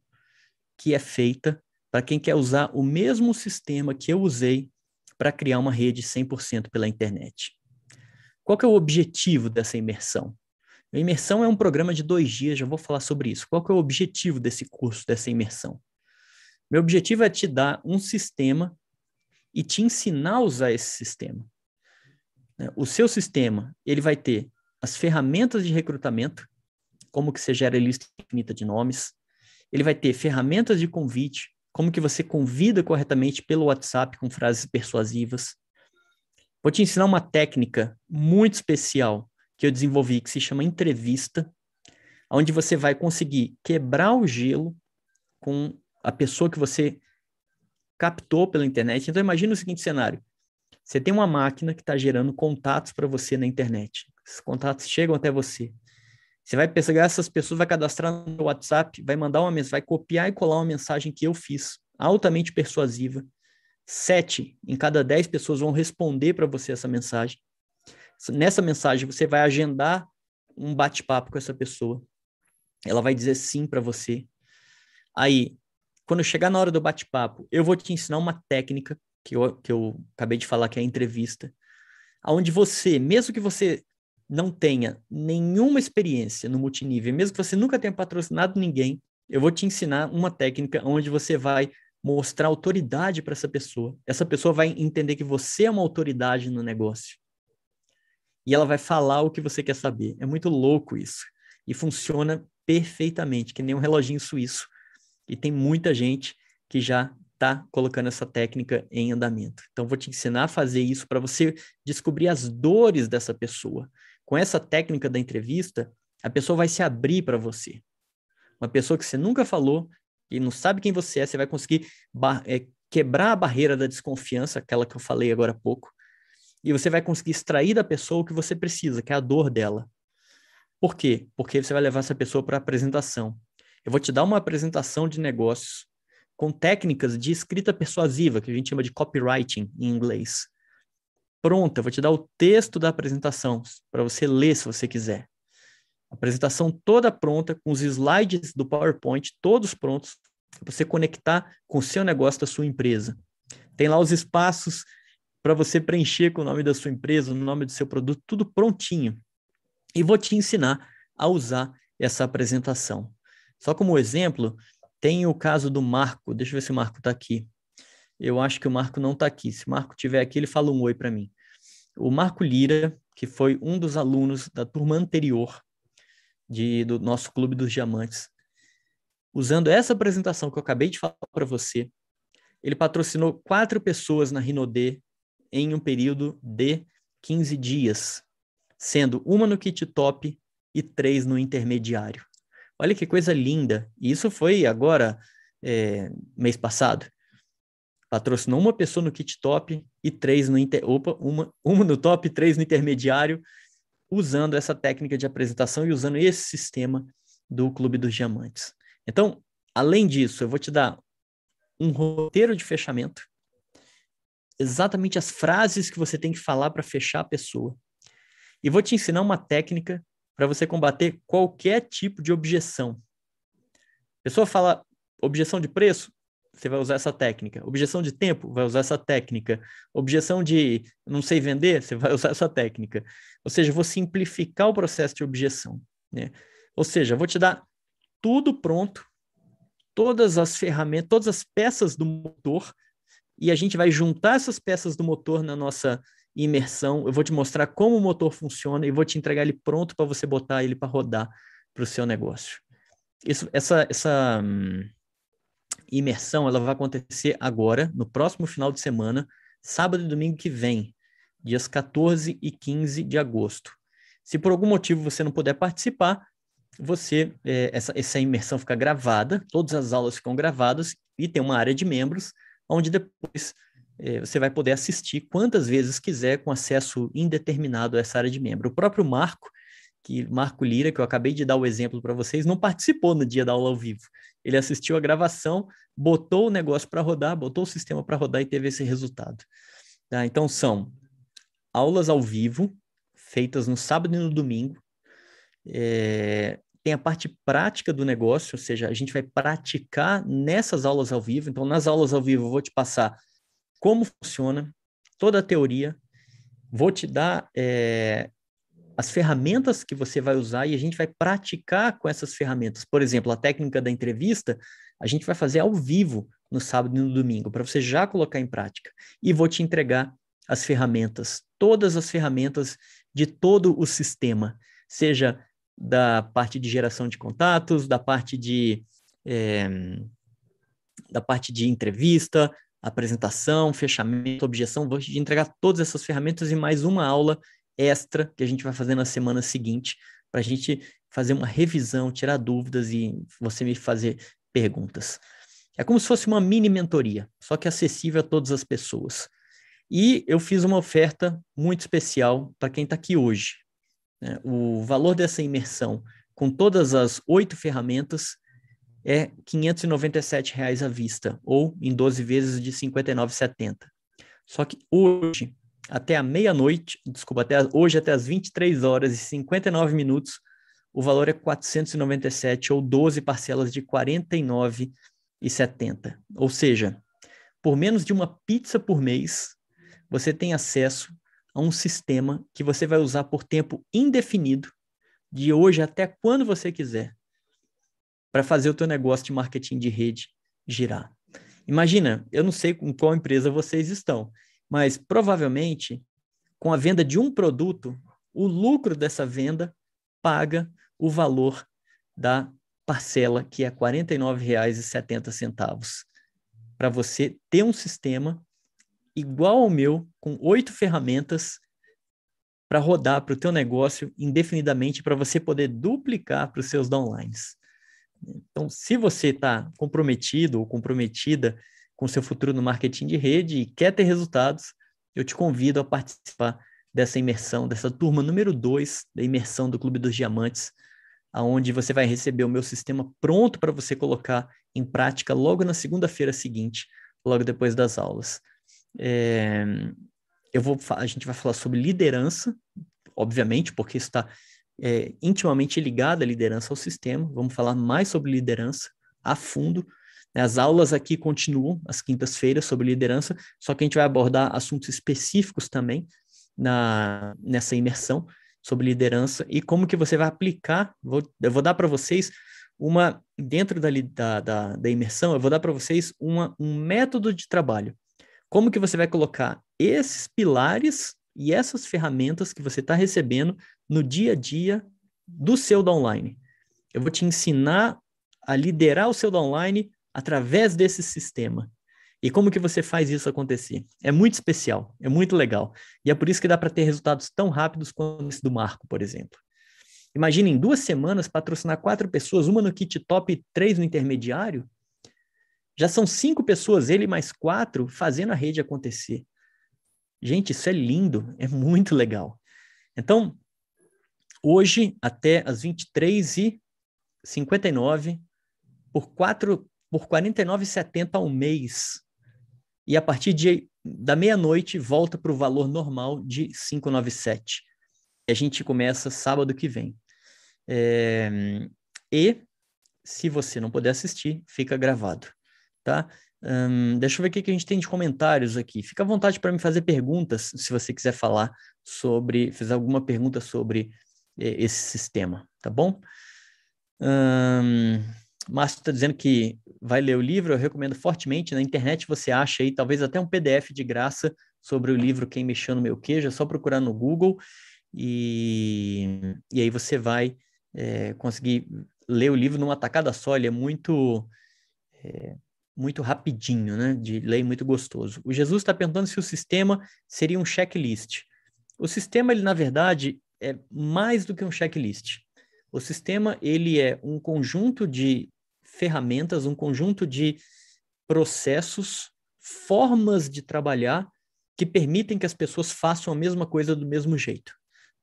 que é feita para quem quer usar o mesmo sistema que eu usei para criar uma rede 100% pela internet. Qual que é o objetivo dessa imersão? A imersão é um programa de dois dias, já vou falar sobre isso. Qual que é o objetivo desse curso, dessa imersão? Meu objetivo é te dar um sistema e te ensinar a usar esse sistema. Né? O seu sistema, ele vai ter as ferramentas de recrutamento, como que você gera lista infinita de nomes. Ele vai ter ferramentas de convite, como que você convida corretamente pelo WhatsApp com frases persuasivas. Vou te ensinar uma técnica muito especial que eu desenvolvi que se chama entrevista, onde você vai conseguir quebrar o gelo com a pessoa que você captou pela internet. Então, imagine o seguinte cenário: você tem uma máquina que está gerando contatos para você na internet. Esses contatos chegam até você. Você vai pegar essas pessoas, vai cadastrar no WhatsApp, vai mandar uma mensagem, vai copiar e colar uma mensagem que eu fiz, altamente persuasiva. Sete em cada dez pessoas vão responder para você essa mensagem. Nessa mensagem, você vai agendar um bate-papo com essa pessoa. Ela vai dizer sim para você. Aí, quando chegar na hora do bate-papo, eu vou te ensinar uma técnica que eu, que eu acabei de falar, que é a entrevista, onde você, mesmo que você não tenha nenhuma experiência no multinível, mesmo que você nunca tenha patrocinado ninguém, eu vou te ensinar uma técnica onde você vai mostrar autoridade para essa pessoa. Essa pessoa vai entender que você é uma autoridade no negócio. E ela vai falar o que você quer saber. É muito louco isso. E funciona perfeitamente, que nem um reloginho suíço. E tem muita gente que já está colocando essa técnica em andamento. Então, vou te ensinar a fazer isso para você descobrir as dores dessa pessoa. Com essa técnica da entrevista, a pessoa vai se abrir para você. Uma pessoa que você nunca falou e não sabe quem você é, você vai conseguir é, quebrar a barreira da desconfiança, aquela que eu falei agora há pouco, e você vai conseguir extrair da pessoa o que você precisa, que é a dor dela. Por quê? Porque você vai levar essa pessoa para a apresentação. Eu vou te dar uma apresentação de negócios com técnicas de escrita persuasiva, que a gente chama de copywriting em inglês. Pronto, eu vou te dar o texto da apresentação para você ler se você quiser. apresentação toda pronta, com os slides do PowerPoint todos prontos, para você conectar com o seu negócio da sua empresa. Tem lá os espaços para você preencher com o nome da sua empresa, o nome do seu produto, tudo prontinho. E vou te ensinar a usar essa apresentação. Só como exemplo, tem o caso do Marco. Deixa eu ver se o Marco está aqui. Eu acho que o Marco não está aqui. Se o Marco estiver aqui, ele fala um oi para mim. O Marco Lira, que foi um dos alunos da turma anterior de, do nosso Clube dos Diamantes, usando essa apresentação que eu acabei de falar para você, ele patrocinou quatro pessoas na Rinodê em um período de 15 dias, sendo uma no kit top e três no intermediário. Olha que coisa linda. E isso foi agora, é, mês passado. Patrocinou uma pessoa no kit top e três no inter... Opa, uma, uma no top três no intermediário, usando essa técnica de apresentação e usando esse sistema do Clube dos Diamantes. Então, além disso, eu vou te dar um roteiro de fechamento, exatamente as frases que você tem que falar para fechar a pessoa. E vou te ensinar uma técnica para você combater qualquer tipo de objeção. A pessoa fala objeção de preço, você vai usar essa técnica. Objeção de tempo, vai usar essa técnica. Objeção de não sei vender, você vai usar essa técnica. Ou seja, vou simplificar o processo de objeção. Né? Ou seja, vou te dar tudo pronto, todas as ferramentas, todas as peças do motor, e a gente vai juntar essas peças do motor na nossa imersão. Eu vou te mostrar como o motor funciona e vou te entregar ele pronto para você botar ele para rodar para o seu negócio. Isso, essa, essa hum, imersão ela vai acontecer agora, no próximo final de semana, sábado e domingo que vem, dias 14 e 15 de agosto. Se por algum motivo você não puder participar, você é, essa, essa imersão fica gravada, todas as aulas ficam gravadas e tem uma área de membros, onde depois você vai poder assistir quantas vezes quiser com acesso indeterminado a essa área de membro. O próprio Marco, que Marco Lira, que eu acabei de dar o exemplo para vocês, não participou no dia da aula ao vivo. Ele assistiu a gravação, botou o negócio para rodar, botou o sistema para rodar e teve esse resultado. Tá? Então são aulas ao vivo, feitas no sábado e no domingo. É, tem a parte prática do negócio, ou seja, a gente vai praticar nessas aulas ao vivo. Então, nas aulas ao vivo, eu vou te passar como funciona, toda a teoria, vou te dar é, as ferramentas que você vai usar e a gente vai praticar com essas ferramentas. Por exemplo, a técnica da entrevista, a gente vai fazer ao vivo no sábado e no domingo, para você já colocar em prática. E vou te entregar as ferramentas, todas as ferramentas de todo o sistema, seja da parte de geração de contatos, da parte de é, da parte de entrevista, apresentação, fechamento, objeção, vou te entregar todas essas ferramentas e mais uma aula extra que a gente vai fazer na semana seguinte para a gente fazer uma revisão, tirar dúvidas e você me fazer perguntas. É como se fosse uma mini mentoria, só que acessível a todas as pessoas. E eu fiz uma oferta muito especial para quem está aqui hoje. Né? O valor dessa imersão, com todas as oito ferramentas, é 597 reais à vista, ou em 12 vezes de R$ 59,70. Só que hoje, até a meia-noite, desculpa, até hoje até as 23 horas e 59 minutos, o valor é 497 ou 12 parcelas de R$ 49,70. Ou seja, por menos de uma pizza por mês, você tem acesso a um sistema que você vai usar por tempo indefinido, de hoje até quando você quiser para fazer o teu negócio de marketing de rede girar. Imagina, eu não sei com qual empresa vocês estão, mas provavelmente com a venda de um produto, o lucro dessa venda paga o valor da parcela, que é R$ 49,70, para você ter um sistema igual ao meu, com oito ferramentas para rodar para o teu negócio indefinidamente, para você poder duplicar para os seus downlines. Então, se você está comprometido ou comprometida com seu futuro no marketing de rede e quer ter resultados, eu te convido a participar dessa imersão, dessa turma número 2 da imersão do Clube dos Diamantes, aonde você vai receber o meu sistema pronto para você colocar em prática logo na segunda-feira seguinte, logo depois das aulas. É, eu vou, a gente vai falar sobre liderança, obviamente, porque está é, intimamente ligada à liderança ao sistema. Vamos falar mais sobre liderança a fundo. As aulas aqui continuam às quintas-feiras sobre liderança, só que a gente vai abordar assuntos específicos também na, nessa imersão sobre liderança e como que você vai aplicar. Vou, eu vou dar para vocês uma, dentro da, da, da, da imersão, eu vou dar para vocês uma, um método de trabalho. Como que você vai colocar esses pilares e essas ferramentas que você está recebendo no dia a dia do seu downline. Eu vou te ensinar a liderar o seu downline através desse sistema. E como que você faz isso acontecer? É muito especial, é muito legal. E é por isso que dá para ter resultados tão rápidos quanto esse do Marco, por exemplo. Imagina em duas semanas patrocinar quatro pessoas, uma no kit top e três no intermediário. Já são cinco pessoas, ele mais quatro, fazendo a rede acontecer. Gente, isso é lindo, é muito legal. Então, hoje, até as 23h59, por, quatro, por R$ 49,70 ao mês. E a partir de, da meia-noite, volta para o valor normal de 597. E a gente começa sábado que vem. É, e, se você não puder assistir, fica gravado, tá? Um, deixa eu ver o que a gente tem de comentários aqui. Fica à vontade para me fazer perguntas, se você quiser falar sobre, fazer alguma pergunta sobre esse sistema, tá bom? Um, Márcio está dizendo que vai ler o livro, eu recomendo fortemente. Na internet você acha aí, talvez até um PDF de graça sobre o livro Quem Mexeu no Meu Queijo, é só procurar no Google e, e aí você vai é, conseguir ler o livro numa tacada só, ele é muito é, muito rapidinho, né? De ler muito gostoso. O Jesus está perguntando se o sistema seria um checklist. O sistema, ele na verdade é mais do que um checklist. O sistema ele é um conjunto de ferramentas, um conjunto de processos, formas de trabalhar que permitem que as pessoas façam a mesma coisa do mesmo jeito.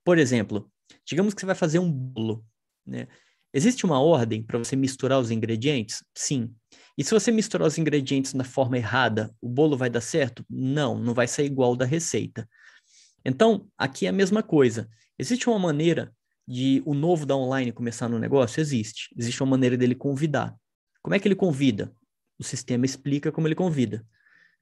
Por exemplo, digamos que você vai fazer um bolo, né? Existe uma ordem para você misturar os ingredientes? Sim. E se você misturar os ingredientes na forma errada, o bolo vai dar certo? Não, não vai sair igual da receita. Então, aqui é a mesma coisa. Existe uma maneira de o novo da online começar no negócio? Existe. Existe uma maneira dele convidar. Como é que ele convida? O sistema explica como ele convida.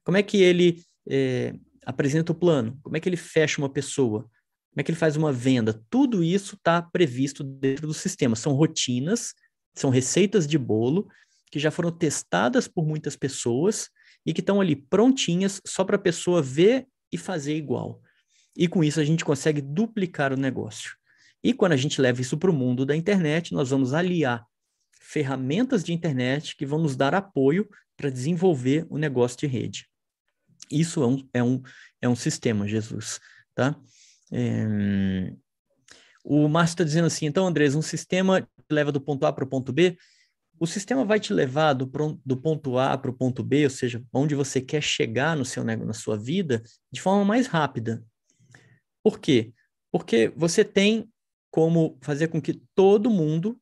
Como é que ele é, apresenta o plano? Como é que ele fecha uma pessoa? Como é que ele faz uma venda? Tudo isso está previsto dentro do sistema. São rotinas, são receitas de bolo que já foram testadas por muitas pessoas e que estão ali prontinhas só para a pessoa ver e fazer igual. E com isso a gente consegue duplicar o negócio. E quando a gente leva isso para o mundo da internet, nós vamos aliar ferramentas de internet que vão nos dar apoio para desenvolver o negócio de rede. Isso é um, é um, é um sistema, Jesus, tá? É... O Márcio está dizendo assim, então, Andrés, um sistema leva do ponto A para o ponto B, o sistema vai te levar do, do ponto A para o ponto B, ou seja, onde você quer chegar no seu na sua vida, de forma mais rápida. Por quê? Porque você tem como fazer com que todo mundo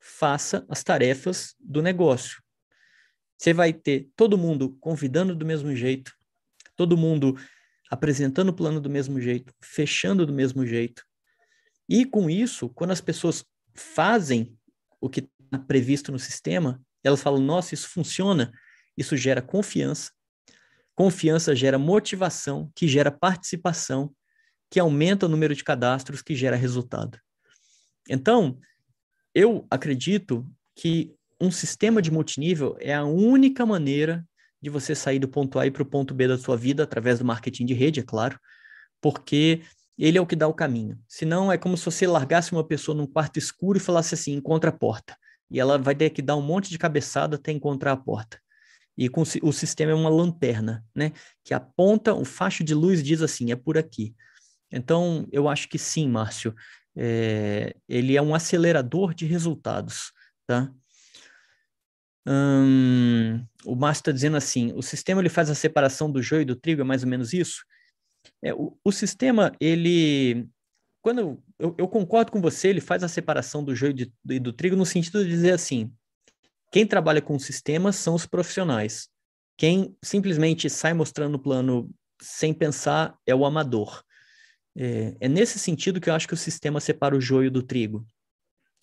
faça as tarefas do negócio. Você vai ter todo mundo convidando do mesmo jeito, todo mundo apresentando o plano do mesmo jeito, fechando do mesmo jeito. E com isso, quando as pessoas fazem o que está previsto no sistema, elas falam: nossa, isso funciona. Isso gera confiança. Confiança gera motivação, que gera participação, que aumenta o número de cadastros, que gera resultado. Então, eu acredito que um sistema de multinível é a única maneira de você sair do ponto A para o ponto B da sua vida, através do marketing de rede, é claro, porque ele é o que dá o caminho. Senão, é como se você largasse uma pessoa num quarto escuro e falasse assim: encontra a porta. E ela vai ter que dar um monte de cabeçada até encontrar a porta. E com, o sistema é uma lanterna, né? Que aponta, o facho de luz diz assim: é por aqui. Então, eu acho que sim, Márcio. É, ele é um acelerador de resultados, tá? Hum, o Márcio está dizendo assim: o sistema ele faz a separação do joio e do trigo, é mais ou menos isso? É, o, o sistema, ele. Quando eu, eu, concordo com você, ele faz a separação do joio e do trigo no sentido de dizer assim: quem trabalha com sistemas são os profissionais. Quem simplesmente sai mostrando o plano sem pensar é o amador. É, é nesse sentido que eu acho que o sistema separa o joio do trigo.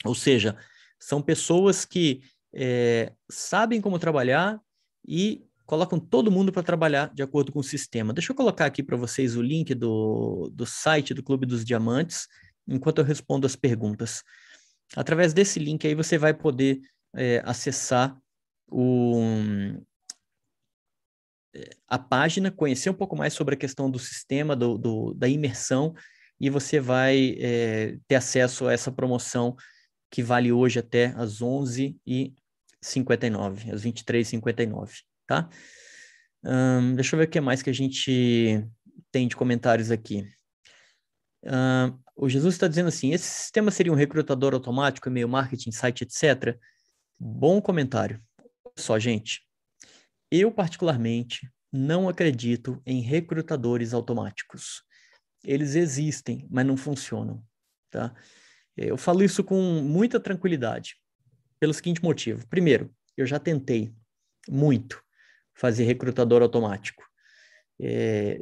Ou seja, são pessoas que é, sabem como trabalhar e colocam todo mundo para trabalhar de acordo com o sistema. Deixa eu colocar aqui para vocês o link do, do site do Clube dos Diamantes, enquanto eu respondo as perguntas. Através desse link aí você vai poder é, acessar o, a página, conhecer um pouco mais sobre a questão do sistema, do, do da imersão, e você vai é, ter acesso a essa promoção que vale hoje até às 11h59, às 23h59, tá? Deixa eu ver o que mais que a gente tem de comentários aqui. O Jesus está dizendo assim: esse sistema seria um recrutador automático, e-mail marketing, site, etc. Bom comentário. Só, gente, eu particularmente não acredito em recrutadores automáticos. Eles existem, mas não funcionam, tá? Eu falo isso com muita tranquilidade, pelo seguinte motivo. Primeiro, eu já tentei muito fazer recrutador automático. É...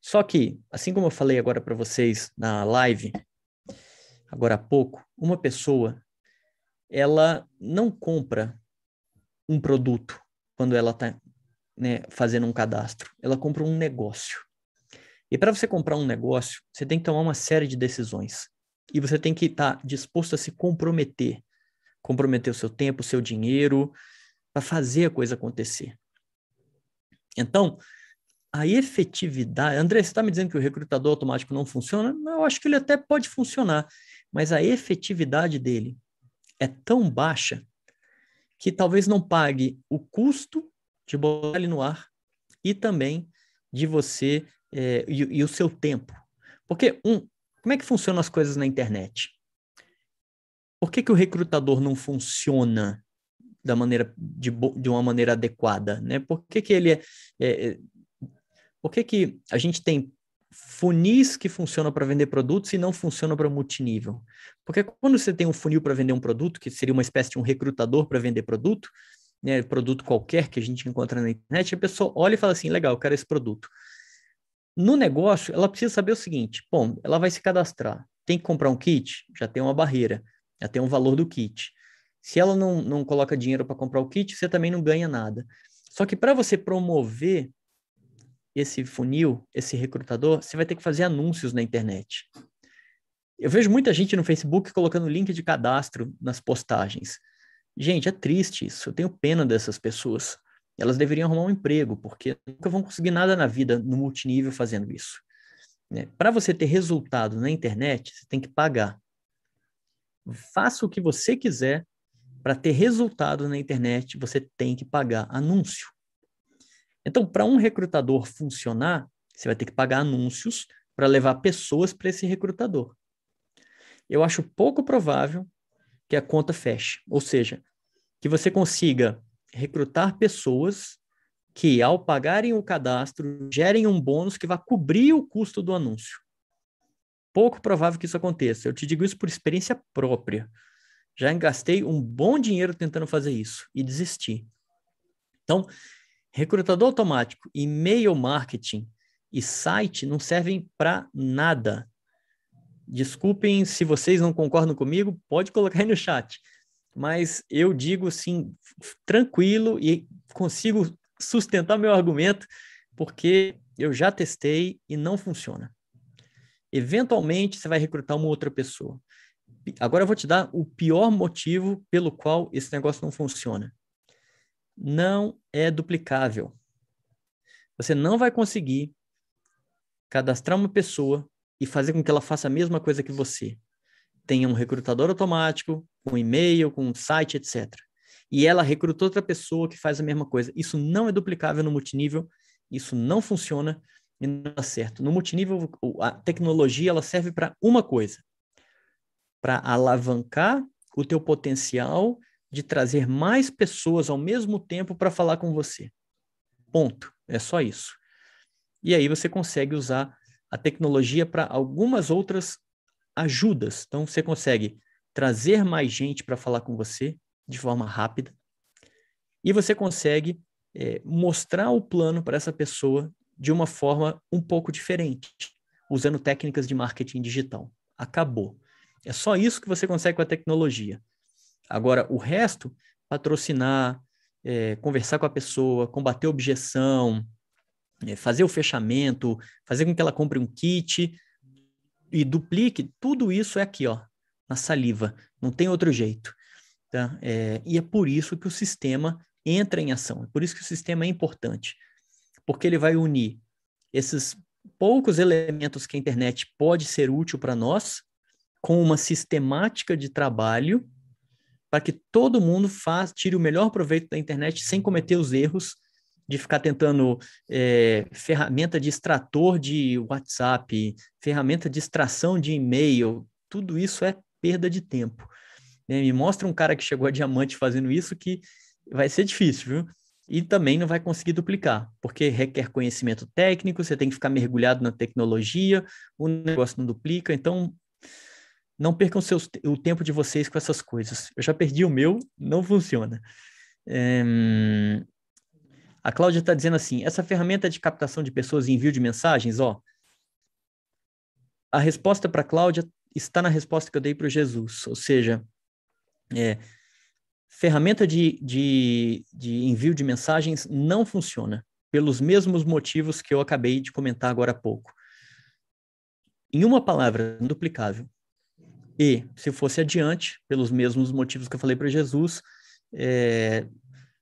Só que, assim como eu falei agora para vocês na live, agora há pouco, uma pessoa, ela não compra um produto quando ela está né, fazendo um cadastro, ela compra um negócio. E para você comprar um negócio, você tem que tomar uma série de decisões. E você tem que estar tá disposto a se comprometer. Comprometer o seu tempo, o seu dinheiro, para fazer a coisa acontecer. Então, a efetividade. André, você está me dizendo que o recrutador automático não funciona? Eu acho que ele até pode funcionar, mas a efetividade dele é tão baixa que talvez não pague o custo de botar ele no ar e também de você é, e, e, o seu tempo. Porque, um, como é que funcionam as coisas na internet? Por que, que o recrutador não funciona da maneira de, de uma maneira adequada, né? Por que, que ele é, é, é por que, que a gente tem funis que funcionam para vender produtos e não funcionam para multinível? Porque quando você tem um funil para vender um produto, que seria uma espécie de um recrutador para vender produto, né, produto qualquer que a gente encontra na internet, a pessoa olha e fala assim, legal, eu quero esse produto. No negócio, ela precisa saber o seguinte, bom, ela vai se cadastrar, tem que comprar um kit? Já tem uma barreira, já tem um valor do kit. Se ela não, não coloca dinheiro para comprar o kit, você também não ganha nada. Só que para você promover esse funil, esse recrutador, você vai ter que fazer anúncios na internet. Eu vejo muita gente no Facebook colocando link de cadastro nas postagens. Gente, é triste isso. Eu tenho pena dessas pessoas. Elas deveriam arrumar um emprego, porque nunca vão conseguir nada na vida no multinível fazendo isso. Né? Para você ter resultado na internet, você tem que pagar. Faça o que você quiser para ter resultado na internet, você tem que pagar anúncio. Então, para um recrutador funcionar, você vai ter que pagar anúncios para levar pessoas para esse recrutador. Eu acho pouco provável que a conta feche, ou seja, que você consiga recrutar pessoas que, ao pagarem o cadastro, gerem um bônus que vai cobrir o custo do anúncio. Pouco provável que isso aconteça. Eu te digo isso por experiência própria. Já gastei um bom dinheiro tentando fazer isso e desisti. Então, recrutador automático, e-mail marketing e site não servem para nada. Desculpem se vocês não concordam comigo, pode colocar aí no chat. Mas eu digo assim, tranquilo e consigo sustentar meu argumento, porque eu já testei e não funciona. Eventualmente, você vai recrutar uma outra pessoa. Agora eu vou te dar o pior motivo pelo qual esse negócio não funciona. Não é duplicável. Você não vai conseguir cadastrar uma pessoa e fazer com que ela faça a mesma coisa que você. Tenha um recrutador automático, um e-mail, com um site, etc. E ela recruta outra pessoa que faz a mesma coisa. Isso não é duplicável no multinível, isso não funciona e não dá certo. No multinível, a tecnologia ela serve para uma coisa: para alavancar o teu potencial de trazer mais pessoas ao mesmo tempo para falar com você. Ponto. É só isso. E aí você consegue usar a tecnologia para algumas outras ajudas. Então você consegue trazer mais gente para falar com você de forma rápida e você consegue é, mostrar o plano para essa pessoa de uma forma um pouco diferente, usando técnicas de marketing digital. Acabou. É só isso que você consegue com a tecnologia. Agora, o resto, patrocinar, é, conversar com a pessoa, combater objeção, é, fazer o fechamento, fazer com que ela compre um kit e duplique, tudo isso é aqui, ó, na saliva. Não tem outro jeito. Tá? É, e é por isso que o sistema entra em ação. É por isso que o sistema é importante. Porque ele vai unir esses poucos elementos que a internet pode ser útil para nós, com uma sistemática de trabalho para que todo mundo faz, tire o melhor proveito da internet sem cometer os erros de ficar tentando é, ferramenta de extrator de WhatsApp, ferramenta de extração de e-mail, tudo isso é perda de tempo. Né? Me mostra um cara que chegou a diamante fazendo isso que vai ser difícil, viu? E também não vai conseguir duplicar, porque requer conhecimento técnico, você tem que ficar mergulhado na tecnologia, o negócio não duplica, então não percam seus, o tempo de vocês com essas coisas. Eu já perdi o meu, não funciona. É... A Cláudia está dizendo assim: essa ferramenta de captação de pessoas e envio de mensagens, ó. A resposta para Cláudia está na resposta que eu dei para o Jesus, ou seja, é, ferramenta de, de, de envio de mensagens não funciona, pelos mesmos motivos que eu acabei de comentar agora há pouco. Em uma palavra, duplicável. E, se fosse adiante, pelos mesmos motivos que eu falei para Jesus, é,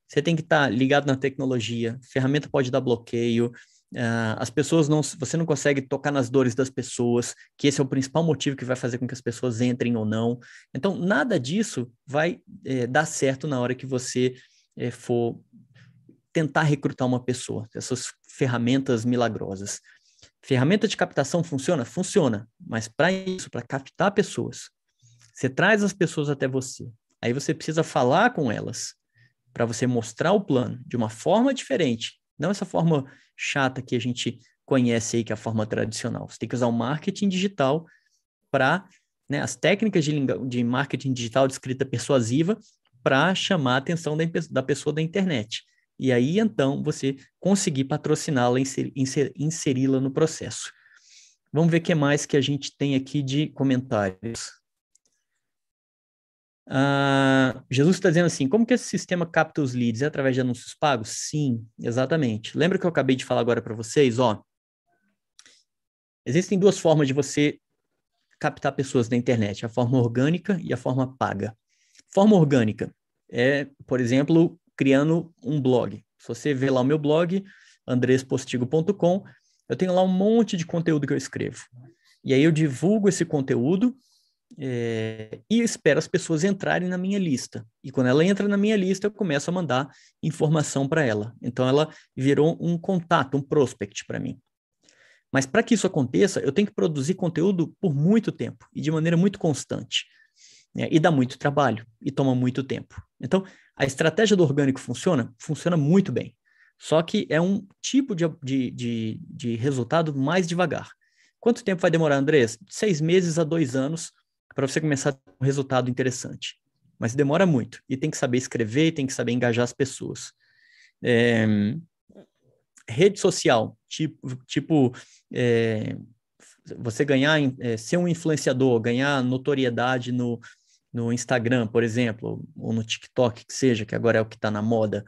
você tem que estar tá ligado na tecnologia, ferramenta pode dar bloqueio, uh, as pessoas não, você não consegue tocar nas dores das pessoas, que esse é o principal motivo que vai fazer com que as pessoas entrem ou não. Então, nada disso vai é, dar certo na hora que você é, for tentar recrutar uma pessoa, essas ferramentas milagrosas. Ferramenta de captação funciona? Funciona, mas para isso, para captar pessoas, você traz as pessoas até você. Aí você precisa falar com elas para você mostrar o plano de uma forma diferente, não essa forma chata que a gente conhece aí, que é a forma tradicional. Você tem que usar o marketing digital para né, as técnicas de, de marketing digital de escrita persuasiva para chamar a atenção da, da pessoa da internet. E aí, então, você conseguir patrociná-la, inser, inser, inseri-la no processo. Vamos ver o que mais que a gente tem aqui de comentários. Uh, Jesus está dizendo assim: como que esse sistema capta os leads? É através de anúncios pagos? Sim, exatamente. Lembra que eu acabei de falar agora para vocês? Ó, existem duas formas de você captar pessoas na internet: a forma orgânica e a forma paga. Forma orgânica é, por exemplo, criando um blog. Se você vê lá o meu blog, andrespostigo.com, eu tenho lá um monte de conteúdo que eu escrevo. E aí eu divulgo esse conteúdo é, e espero as pessoas entrarem na minha lista. E quando ela entra na minha lista, eu começo a mandar informação para ela. Então ela virou um contato, um prospect para mim. Mas para que isso aconteça, eu tenho que produzir conteúdo por muito tempo e de maneira muito constante. Né? E dá muito trabalho e toma muito tempo. Então, a estratégia do orgânico funciona? Funciona muito bem. Só que é um tipo de, de, de, de resultado mais devagar. Quanto tempo vai demorar, Andrés? Seis meses a dois anos para você começar a ter um resultado interessante. Mas demora muito. E tem que saber escrever, tem que saber engajar as pessoas. É, rede social, tipo, tipo é, você ganhar, é, ser um influenciador, ganhar notoriedade no, no Instagram, por exemplo, ou no TikTok, que seja, que agora é o que está na moda,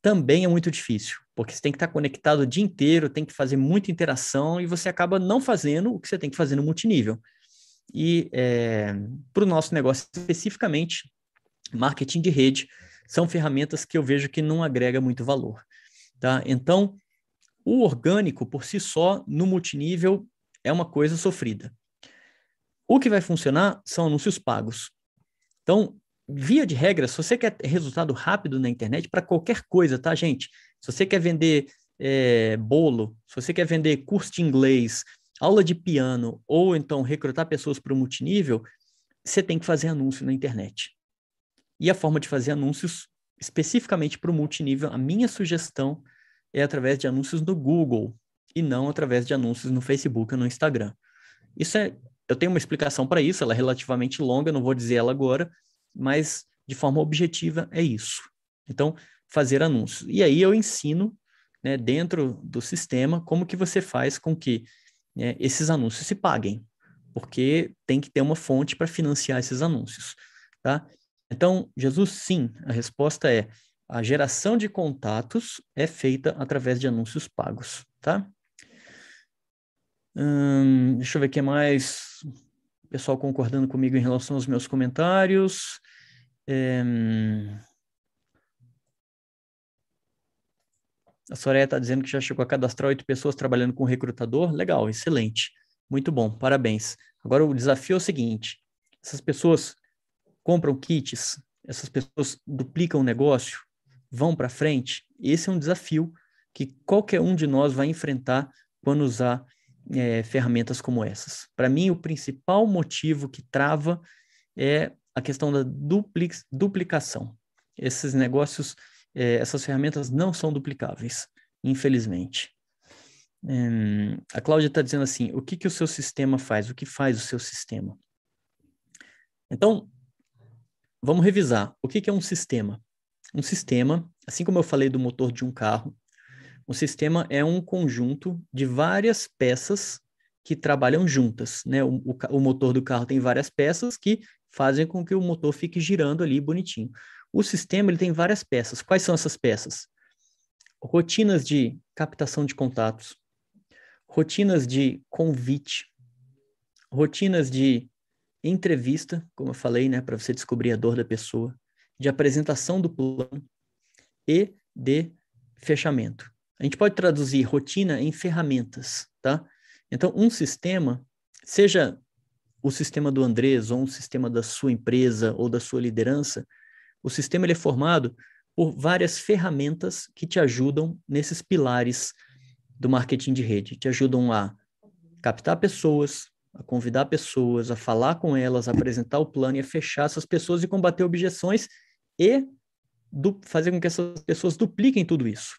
também é muito difícil, porque você tem que estar tá conectado o dia inteiro, tem que fazer muita interação e você acaba não fazendo o que você tem que fazer no multinível. E é, para o nosso negócio especificamente, marketing de rede são ferramentas que eu vejo que não agrega muito valor. Tá? Então, o orgânico por si só, no multinível, é uma coisa sofrida. O que vai funcionar são anúncios pagos. Então, via de regra, se você quer resultado rápido na internet, para qualquer coisa, tá, gente? Se você quer vender é, bolo, se você quer vender curso de inglês, aula de piano ou então recrutar pessoas para o multinível, você tem que fazer anúncio na internet. E a forma de fazer anúncios especificamente para o multinível, a minha sugestão é através de anúncios no Google e não através de anúncios no Facebook ou no Instagram. Isso é, eu tenho uma explicação para isso, ela é relativamente longa, não vou dizer ela agora, mas de forma objetiva é isso. Então, fazer anúncios. E aí eu ensino, né, dentro do sistema, como que você faz com que né, esses anúncios se paguem, porque tem que ter uma fonte para financiar esses anúncios, tá? Então, Jesus, sim, a resposta é a geração de contatos é feita através de anúncios pagos, tá? Hum, deixa eu ver o que mais. O pessoal concordando comigo em relação aos meus comentários. É... A Soraya está dizendo que já chegou a cadastrar oito pessoas trabalhando com recrutador. Legal, excelente. Muito bom, parabéns. Agora o desafio é o seguinte: essas pessoas compram kits, essas pessoas duplicam o negócio, vão para frente? Esse é um desafio que qualquer um de nós vai enfrentar quando usar é, ferramentas como essas. Para mim, o principal motivo que trava é a questão da duplicação. Esses negócios, é, essas ferramentas não são duplicáveis, infelizmente. Hum, a Cláudia está dizendo assim: o que, que o seu sistema faz? O que faz o seu sistema? Então, vamos revisar. O que, que é um sistema? Um sistema, assim como eu falei do motor de um carro, um sistema é um conjunto de várias peças que trabalham juntas. Né? O, o, o motor do carro tem várias peças que fazem com que o motor fique girando ali bonitinho. O sistema ele tem várias peças. Quais são essas peças? Rotinas de captação de contatos, rotinas de convite, rotinas de entrevista, como eu falei, né, para você descobrir a dor da pessoa, de apresentação do plano e de fechamento. A gente pode traduzir rotina em ferramentas, tá? Então, um sistema, seja o sistema do Andrés ou um sistema da sua empresa ou da sua liderança, o sistema ele é formado por várias ferramentas que te ajudam nesses pilares do marketing de rede. Te ajudam a captar pessoas, a convidar pessoas, a falar com elas, a apresentar o plano e a fechar essas pessoas e combater objeções e fazer com que essas pessoas dupliquem tudo isso.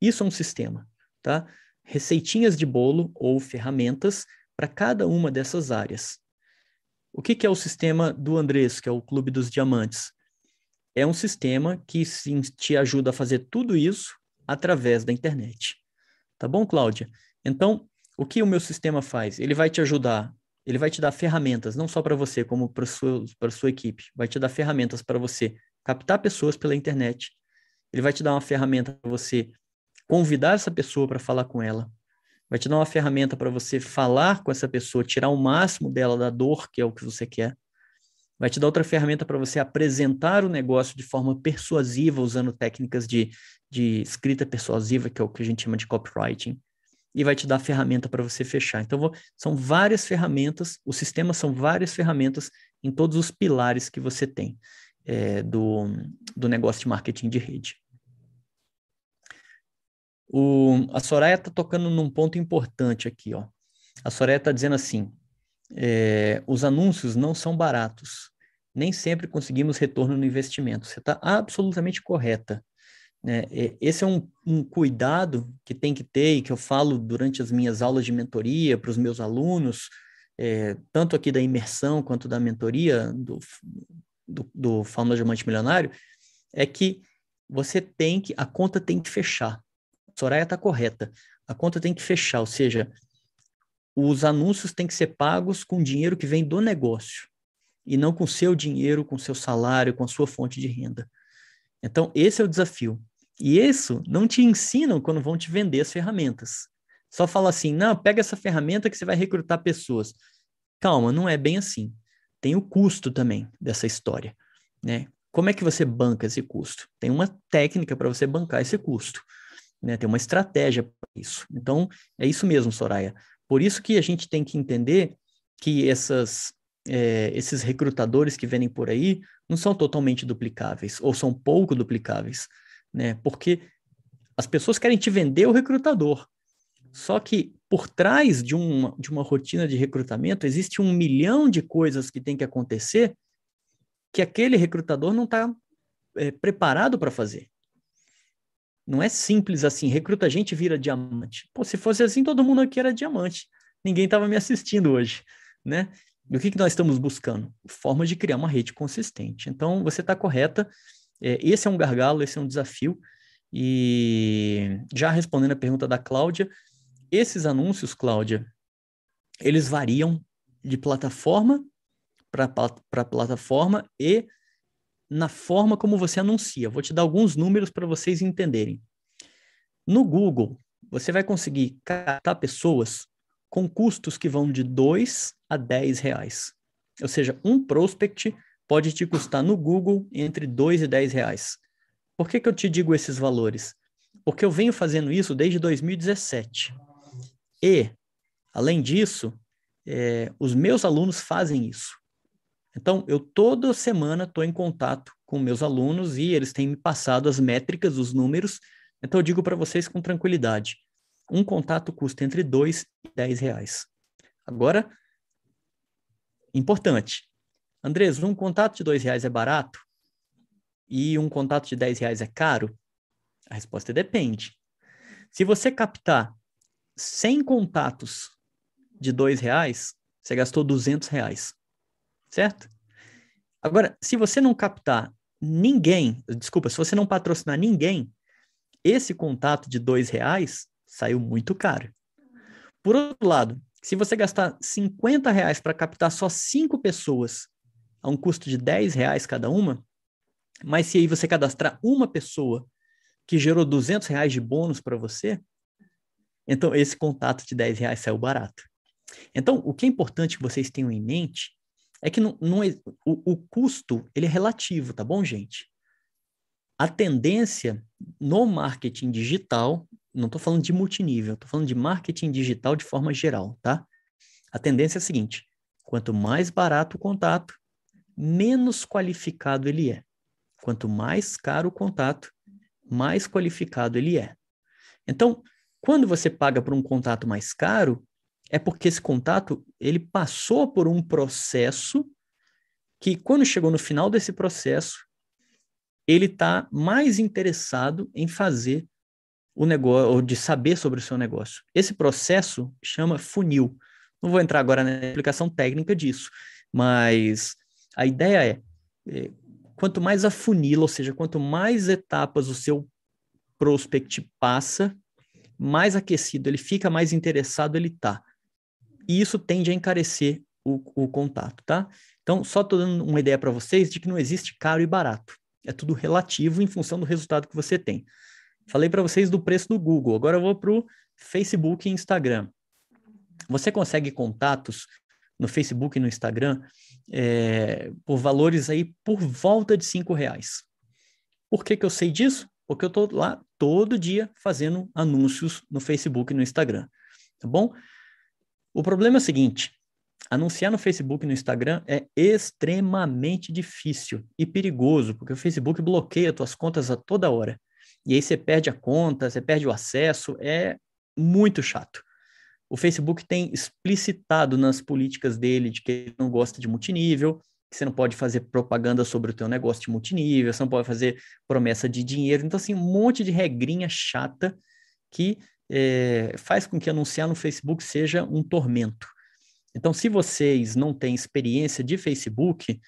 Isso é um sistema, tá? Receitinhas de bolo ou ferramentas para cada uma dessas áreas. O que, que, é o sistema do Andrés, que é o Clube dos Diamantes? É um sistema que sim, te ajuda a fazer tudo isso através da internet. Tá bom, Cláudia? Então, o que o meu sistema faz? Ele vai te ajudar, ele vai te dar ferramentas, não só para você, como para a sua equipe. Vai te dar ferramentas para você captar pessoas pela internet. Ele vai te dar uma ferramenta para você convidar essa pessoa para falar com ela. Vai te dar uma ferramenta para você falar com essa pessoa, tirar o máximo dela da dor, que é o que você quer. Vai te dar outra ferramenta para você apresentar o negócio de forma persuasiva, usando técnicas de, de escrita persuasiva, que é o que a gente chama de copywriting. E vai te dar ferramenta para você fechar. Então, vou, são várias ferramentas, o sistema são várias ferramentas em todos os pilares que você tem é, do, do negócio de marketing de rede. O, a Soraya está tocando num ponto importante aqui. Ó. A Soraya está dizendo assim: é, os anúncios não são baratos. Nem sempre conseguimos retorno no investimento. Você está absolutamente correta. Né? Esse é um, um, cuidado que tem que ter e que eu falo durante as minhas aulas de mentoria para os meus alunos, é, tanto aqui da imersão quanto da mentoria do, do, do Fórmula Diamante Milionário, é que você tem que, a conta tem que fechar. Soraya está correta. A conta tem que fechar, ou seja, os anúncios têm que ser pagos com dinheiro que vem do negócio e não com seu dinheiro, com seu salário, com a sua fonte de renda. Então, esse é o desafio. E isso não te ensinam quando vão te vender as ferramentas. Só fala assim: não, pega essa ferramenta que você vai recrutar pessoas. Calma, não é bem assim. Tem o custo também dessa história, né? Como é que você banca esse custo? Tem uma técnica para você bancar esse custo, né? Tem uma estratégia para isso. Então, é isso mesmo, Soraya. Por isso que a gente tem que entender que essas, é, esses recrutadores que vêm por aí não são totalmente duplicáveis, ou são pouco duplicáveis, né? Porque as pessoas querem te vender o recrutador. Só que por trás de uma, de uma rotina de recrutamento existe um milhão de coisas que tem que acontecer que aquele recrutador não está é, preparado para fazer. Não é simples assim, recruta gente vira diamante. Pô, se fosse assim, todo mundo aqui era diamante. Ninguém estava me assistindo hoje, né? E o que, que nós estamos buscando? Forma de criar uma rede consistente. Então, você está correta. É, esse é um gargalo, esse é um desafio. E já respondendo a pergunta da Cláudia, esses anúncios, Cláudia, eles variam de plataforma para plataforma e na forma como você anuncia. Vou te dar alguns números para vocês entenderem. No Google, você vai conseguir captar pessoas com custos que vão de 2 a 10 reais. Ou seja, um prospect pode te custar no Google entre 2 e 10 reais. Por que, que eu te digo esses valores? Porque eu venho fazendo isso desde 2017. E, além disso, é, os meus alunos fazem isso. Então, eu toda semana estou em contato com meus alunos e eles têm me passado as métricas, os números. Então eu digo para vocês com tranquilidade: um contato custa entre 2 e 10 reais. Agora, importante. Andrés, um contato de 2 reais é barato? E um contato de 10 reais é caro? A resposta é depende. Se você captar 100 contatos de 2 reais, você gastou 200 reais, certo? Agora, se você não captar ninguém, desculpa, se você não patrocinar ninguém, esse contato de dois reais saiu muito caro. Por outro lado, se você gastar 50 reais para captar só cinco pessoas a um custo de 10 reais cada uma, mas se aí você cadastrar uma pessoa que gerou 200 reais de bônus para você, então esse contato de 10 reais saiu barato. Então, o que é importante que vocês tenham em mente é que não, não o, o custo ele é relativo, tá bom, gente? A tendência no marketing digital, não estou falando de multinível, estou falando de marketing digital de forma geral, tá? A tendência é a seguinte: quanto mais barato o contato, menos qualificado ele é. Quanto mais caro o contato, mais qualificado ele é. Então, quando você paga por um contato mais caro, é porque esse contato ele passou por um processo que, quando chegou no final desse processo, ele está mais interessado em fazer o negócio, ou de saber sobre o seu negócio. Esse processo chama funil. Não vou entrar agora na explicação técnica disso, mas a ideia é, é quanto mais afunila, ou seja, quanto mais etapas o seu prospect passa, mais aquecido ele fica, mais interessado ele está e isso tende a encarecer o, o contato, tá? Então, só estou dando uma ideia para vocês de que não existe caro e barato. É tudo relativo em função do resultado que você tem. Falei para vocês do preço do Google, agora eu vou para o Facebook e Instagram. Você consegue contatos no Facebook e no Instagram é, por valores aí por volta de cinco reais. Por que, que eu sei disso? Porque eu estou lá todo dia fazendo anúncios no Facebook e no Instagram, tá bom? O problema é o seguinte: anunciar no Facebook e no Instagram é extremamente difícil e perigoso, porque o Facebook bloqueia suas contas a toda hora. E aí você perde a conta, você perde o acesso, é muito chato. O Facebook tem explicitado nas políticas dele de que ele não gosta de multinível, que você não pode fazer propaganda sobre o teu negócio de multinível, você não pode fazer promessa de dinheiro. Então, assim, um monte de regrinha chata que é, faz com que anunciar no Facebook seja um tormento. Então, se vocês não têm experiência de Facebook,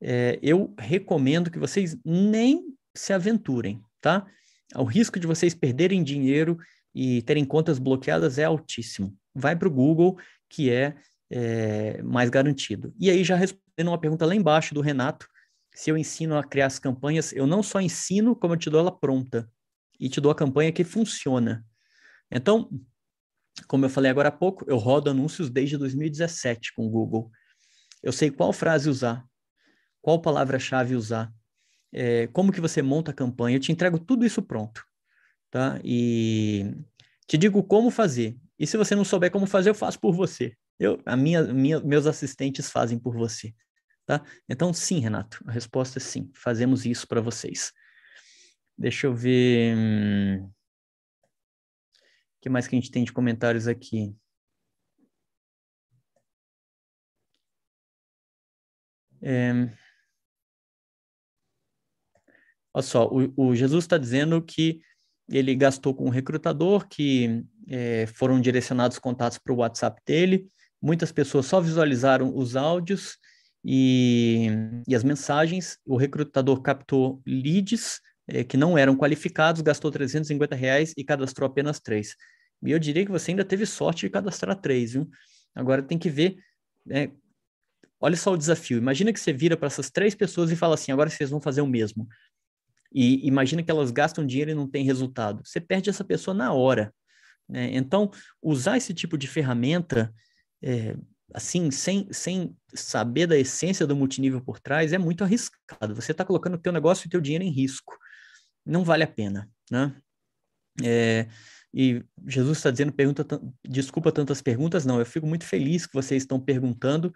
é, eu recomendo que vocês nem se aventurem, tá? O risco de vocês perderem dinheiro e terem contas bloqueadas é altíssimo. Vai para o Google, que é, é, mais garantido. E aí, já respondendo uma pergunta lá embaixo do Renato, se eu ensino a criar as campanhas, eu não só ensino, como eu te dou ela pronta. E te dou a campanha que funciona. Então, como eu falei agora há pouco, eu rodo anúncios desde 2017 com o Google. Eu sei qual frase usar, qual palavra-chave usar, é, como que você monta a campanha, eu te entrego tudo isso pronto, tá? E te digo como fazer. E se você não souber como fazer, eu faço por você. Eu, a minha, minha, meus assistentes fazem por você, tá? Então, sim, Renato, a resposta é sim. Fazemos isso para vocês. Deixa eu ver. Hum que mais que a gente tem de comentários aqui? É... Olha só, o, o Jesus está dizendo que ele gastou com um recrutador, que é, foram direcionados contatos para o WhatsApp dele, muitas pessoas só visualizaram os áudios e, e as mensagens, o recrutador captou leads é, que não eram qualificados, gastou 350 reais e cadastrou apenas três. E eu diria que você ainda teve sorte de cadastrar três, viu? Agora tem que ver. Né? Olha só o desafio. Imagina que você vira para essas três pessoas e fala assim: agora vocês vão fazer o mesmo. E imagina que elas gastam dinheiro e não tem resultado. Você perde essa pessoa na hora. Né? Então, usar esse tipo de ferramenta, é, assim, sem, sem saber da essência do multinível por trás, é muito arriscado. Você está colocando o teu negócio e o teu dinheiro em risco. Não vale a pena, né? É, e Jesus está dizendo, pergunta, desculpa tantas perguntas, não, eu fico muito feliz que vocês estão perguntando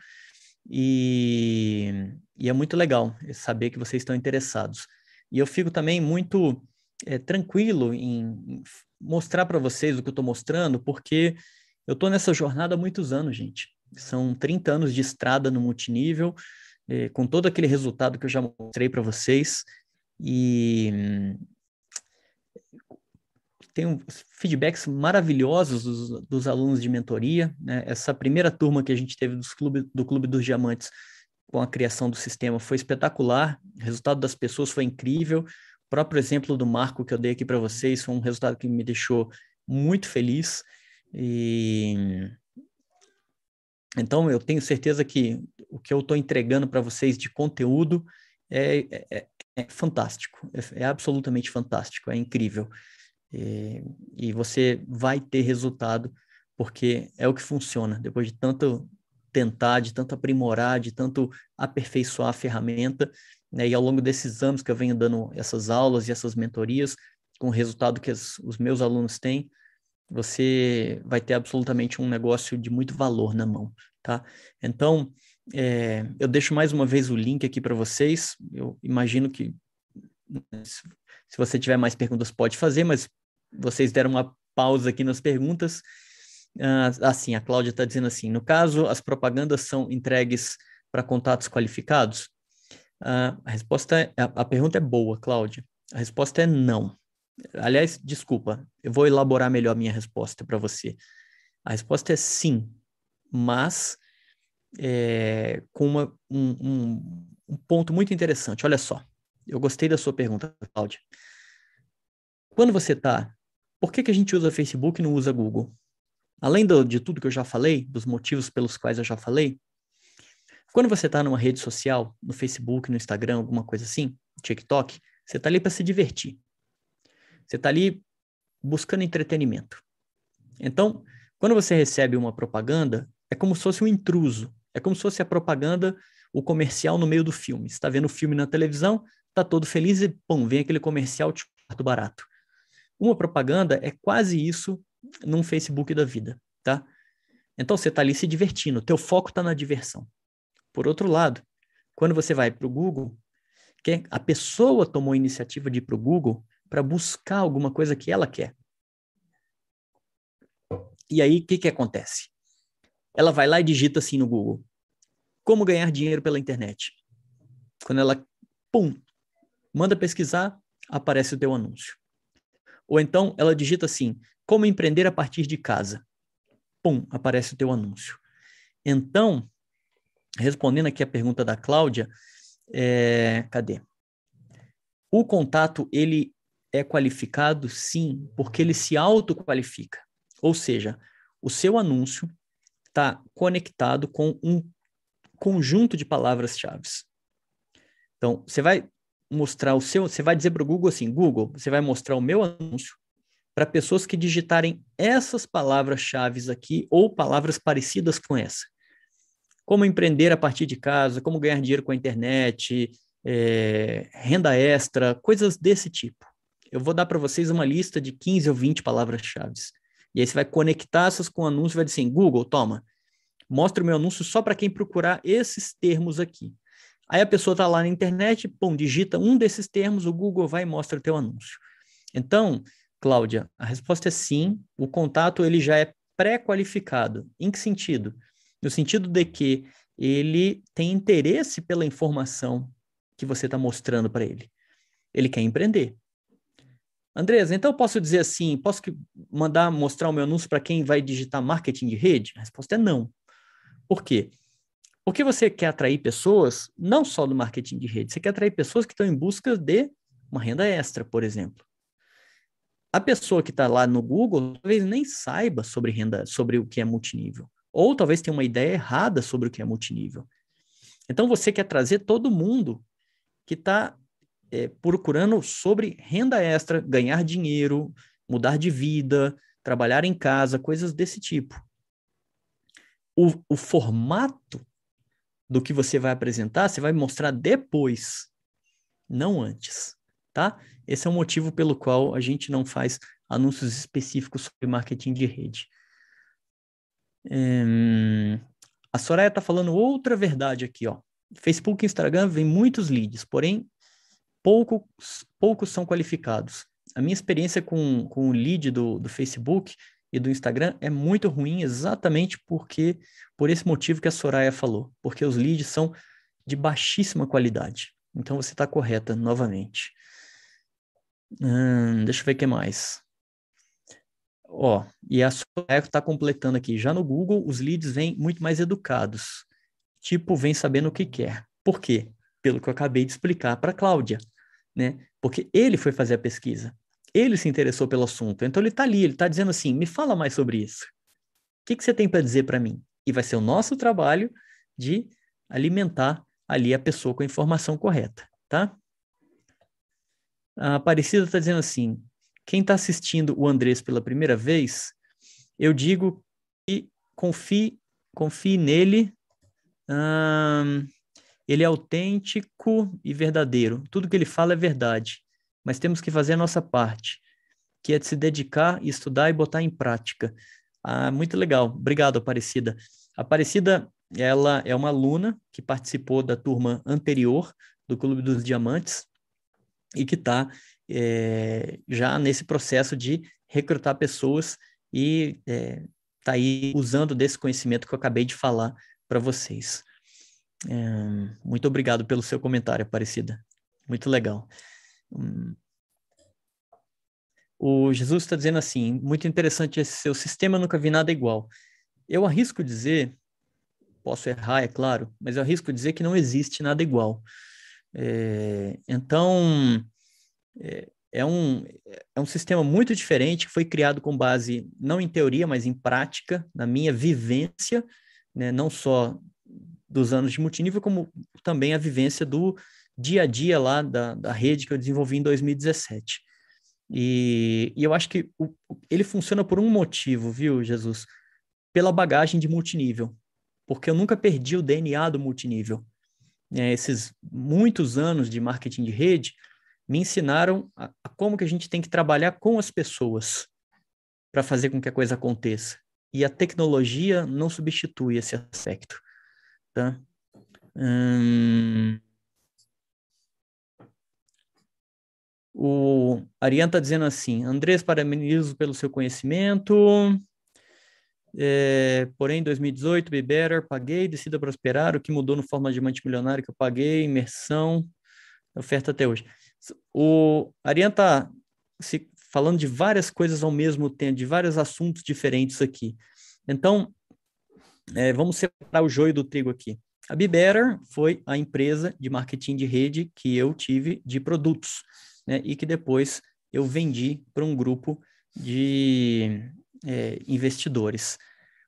e, e é muito legal saber que vocês estão interessados. E eu fico também muito é, tranquilo em mostrar para vocês o que eu estou mostrando, porque eu estou nessa jornada há muitos anos, gente. São 30 anos de estrada no multinível, é, com todo aquele resultado que eu já mostrei para vocês. E tenho feedbacks maravilhosos dos, dos alunos de mentoria. Né? Essa primeira turma que a gente teve dos clube, do Clube dos Diamantes com a criação do sistema foi espetacular. O resultado das pessoas foi incrível. O próprio exemplo do Marco que eu dei aqui para vocês foi um resultado que me deixou muito feliz. E então eu tenho certeza que o que eu estou entregando para vocês de conteúdo é, é, é fantástico, é, é, absolutamente fantástico, é incrível. E, e você vai ter resultado porque é o que funciona. Depois de tanto tentar, de tanto aprimorar, de tanto aperfeiçoar a ferramenta, né? E ao longo desses anos que eu venho dando essas aulas e essas mentorias, com o resultado que as, os meus alunos têm, você vai ter absolutamente um negócio de muito valor na mão, tá? Então, é, eu deixo mais uma vez o link aqui para vocês. Eu imagino que se você tiver mais perguntas, pode fazer, mas vocês deram uma pausa aqui nas perguntas. Uh, assim, a Cláudia está dizendo assim: no caso, as propagandas são entregues para contatos qualificados? Uh, a resposta é, a, a pergunta é boa, Cláudia. A resposta é não. Aliás, desculpa, eu vou elaborar melhor a minha resposta para você. A resposta é sim, mas é, com uma, um, um, um ponto muito interessante. Olha só, eu gostei da sua pergunta, Cláudia. Quando você está. Por que, que a gente usa Facebook e não usa Google? Além do, de tudo que eu já falei, dos motivos pelos quais eu já falei, quando você está numa rede social, no Facebook, no Instagram, alguma coisa assim, TikTok, você está ali para se divertir. Você está ali buscando entretenimento. Então, quando você recebe uma propaganda, é como se fosse um intruso. É como se fosse a propaganda, o comercial no meio do filme. Você está vendo o filme na televisão, está todo feliz e, pum, vem aquele comercial de quarto barato. Uma propaganda é quase isso num Facebook da vida, tá? Então você está ali se divertindo, teu foco está na diversão. Por outro lado, quando você vai para o Google, que a pessoa tomou a iniciativa de ir para o Google para buscar alguma coisa que ela quer. E aí, o que, que acontece? Ela vai lá e digita assim no Google: Como ganhar dinheiro pela internet? Quando ela, pum, manda pesquisar, aparece o teu anúncio. Ou então ela digita assim: Como empreender a partir de casa? Pum, aparece o teu anúncio. Então, respondendo aqui a pergunta da Cláudia, é, cadê? O contato, ele é qualificado, sim, porque ele se autoqualifica. Ou seja, o seu anúncio está conectado com um conjunto de palavras-chave. Então, você vai mostrar o seu, você vai dizer para o Google assim, Google, você vai mostrar o meu anúncio para pessoas que digitarem essas palavras-chave aqui ou palavras parecidas com essa. Como empreender a partir de casa, como ganhar dinheiro com a internet, é, renda extra, coisas desse tipo eu vou dar para vocês uma lista de 15 ou 20 palavras-chave. E aí você vai conectar essas com o anúncio e vai dizer assim, Google, toma, mostra o meu anúncio só para quem procurar esses termos aqui. Aí a pessoa está lá na internet, pum, digita um desses termos, o Google vai e mostra o teu anúncio. Então, Cláudia, a resposta é sim, o contato ele já é pré-qualificado. Em que sentido? No sentido de que ele tem interesse pela informação que você está mostrando para ele. Ele quer empreender. Andresa, então eu posso dizer assim, posso mandar mostrar o meu anúncio para quem vai digitar marketing de rede? A resposta é não. Por quê? Porque você quer atrair pessoas não só do marketing de rede, você quer atrair pessoas que estão em busca de uma renda extra, por exemplo. A pessoa que está lá no Google talvez nem saiba sobre renda, sobre o que é multinível, ou talvez tenha uma ideia errada sobre o que é multinível. Então você quer trazer todo mundo que está é, procurando sobre renda extra, ganhar dinheiro, mudar de vida, trabalhar em casa, coisas desse tipo. O, o formato do que você vai apresentar, você vai mostrar depois, não antes, tá? Esse é o motivo pelo qual a gente não faz anúncios específicos sobre marketing de rede. Hum, a Soraya está falando outra verdade aqui, ó. Facebook e Instagram vem muitos leads, porém poucos, poucos são qualificados. A minha experiência com, com o lead do, do Facebook e do Instagram é muito ruim exatamente porque por esse motivo que a Soraya falou, porque os leads são de baixíssima qualidade. Então você está correta novamente. Hum, deixa eu ver o que mais. Ó, e a Soraya está completando aqui. Já no Google, os leads vêm muito mais educados. Tipo, vem sabendo o que quer. Por quê? Pelo que eu acabei de explicar para a Cláudia, né? Porque ele foi fazer a pesquisa. Ele se interessou pelo assunto. Então ele está ali, ele está dizendo assim: me fala mais sobre isso. O que, que você tem para dizer para mim? E vai ser o nosso trabalho de alimentar ali a pessoa com a informação correta, tá? A Aparecida está dizendo assim: quem está assistindo o Andrés pela primeira vez, eu digo que confie, confie nele. Hum, ele é autêntico e verdadeiro. Tudo que ele fala é verdade. Mas temos que fazer a nossa parte, que é de se dedicar, estudar e botar em prática. Ah, muito legal. Obrigado, Aparecida. Aparecida, ela é uma aluna que participou da turma anterior do Clube dos Diamantes e que está é, já nesse processo de recrutar pessoas e está é, tá aí usando desse conhecimento que eu acabei de falar para vocês. É, muito obrigado pelo seu comentário, Aparecida. Muito legal. Hum. O Jesus está dizendo assim: muito interessante esse seu sistema, nunca vi nada igual. Eu arrisco dizer, posso errar, é claro, mas eu arrisco dizer que não existe nada igual. É, então, é, é, um, é um sistema muito diferente que foi criado com base não em teoria, mas em prática, na minha vivência, né, não só dos anos de multinível, como também a vivência do dia a dia lá da, da rede que eu desenvolvi em 2017. E, e eu acho que o, ele funciona por um motivo, viu, Jesus? Pela bagagem de multinível. Porque eu nunca perdi o DNA do multinível. É, esses muitos anos de marketing de rede, me ensinaram a, a como que a gente tem que trabalhar com as pessoas para fazer com que a coisa aconteça. E a tecnologia não substitui esse aspecto. Tá? Hum... O Ariane está dizendo assim: Andrés, parabenizo pelo seu conhecimento. É, porém, em 2018, Be Better, paguei, decida prosperar. O que mudou no forma de diamante milionário que eu paguei, imersão, oferta até hoje. O Ariane está se falando de várias coisas ao mesmo tempo, de vários assuntos diferentes aqui. Então, é, vamos separar o joio do trigo aqui. A Better foi a empresa de marketing de rede que eu tive de produtos, né, e que depois eu vendi para um grupo de é, investidores.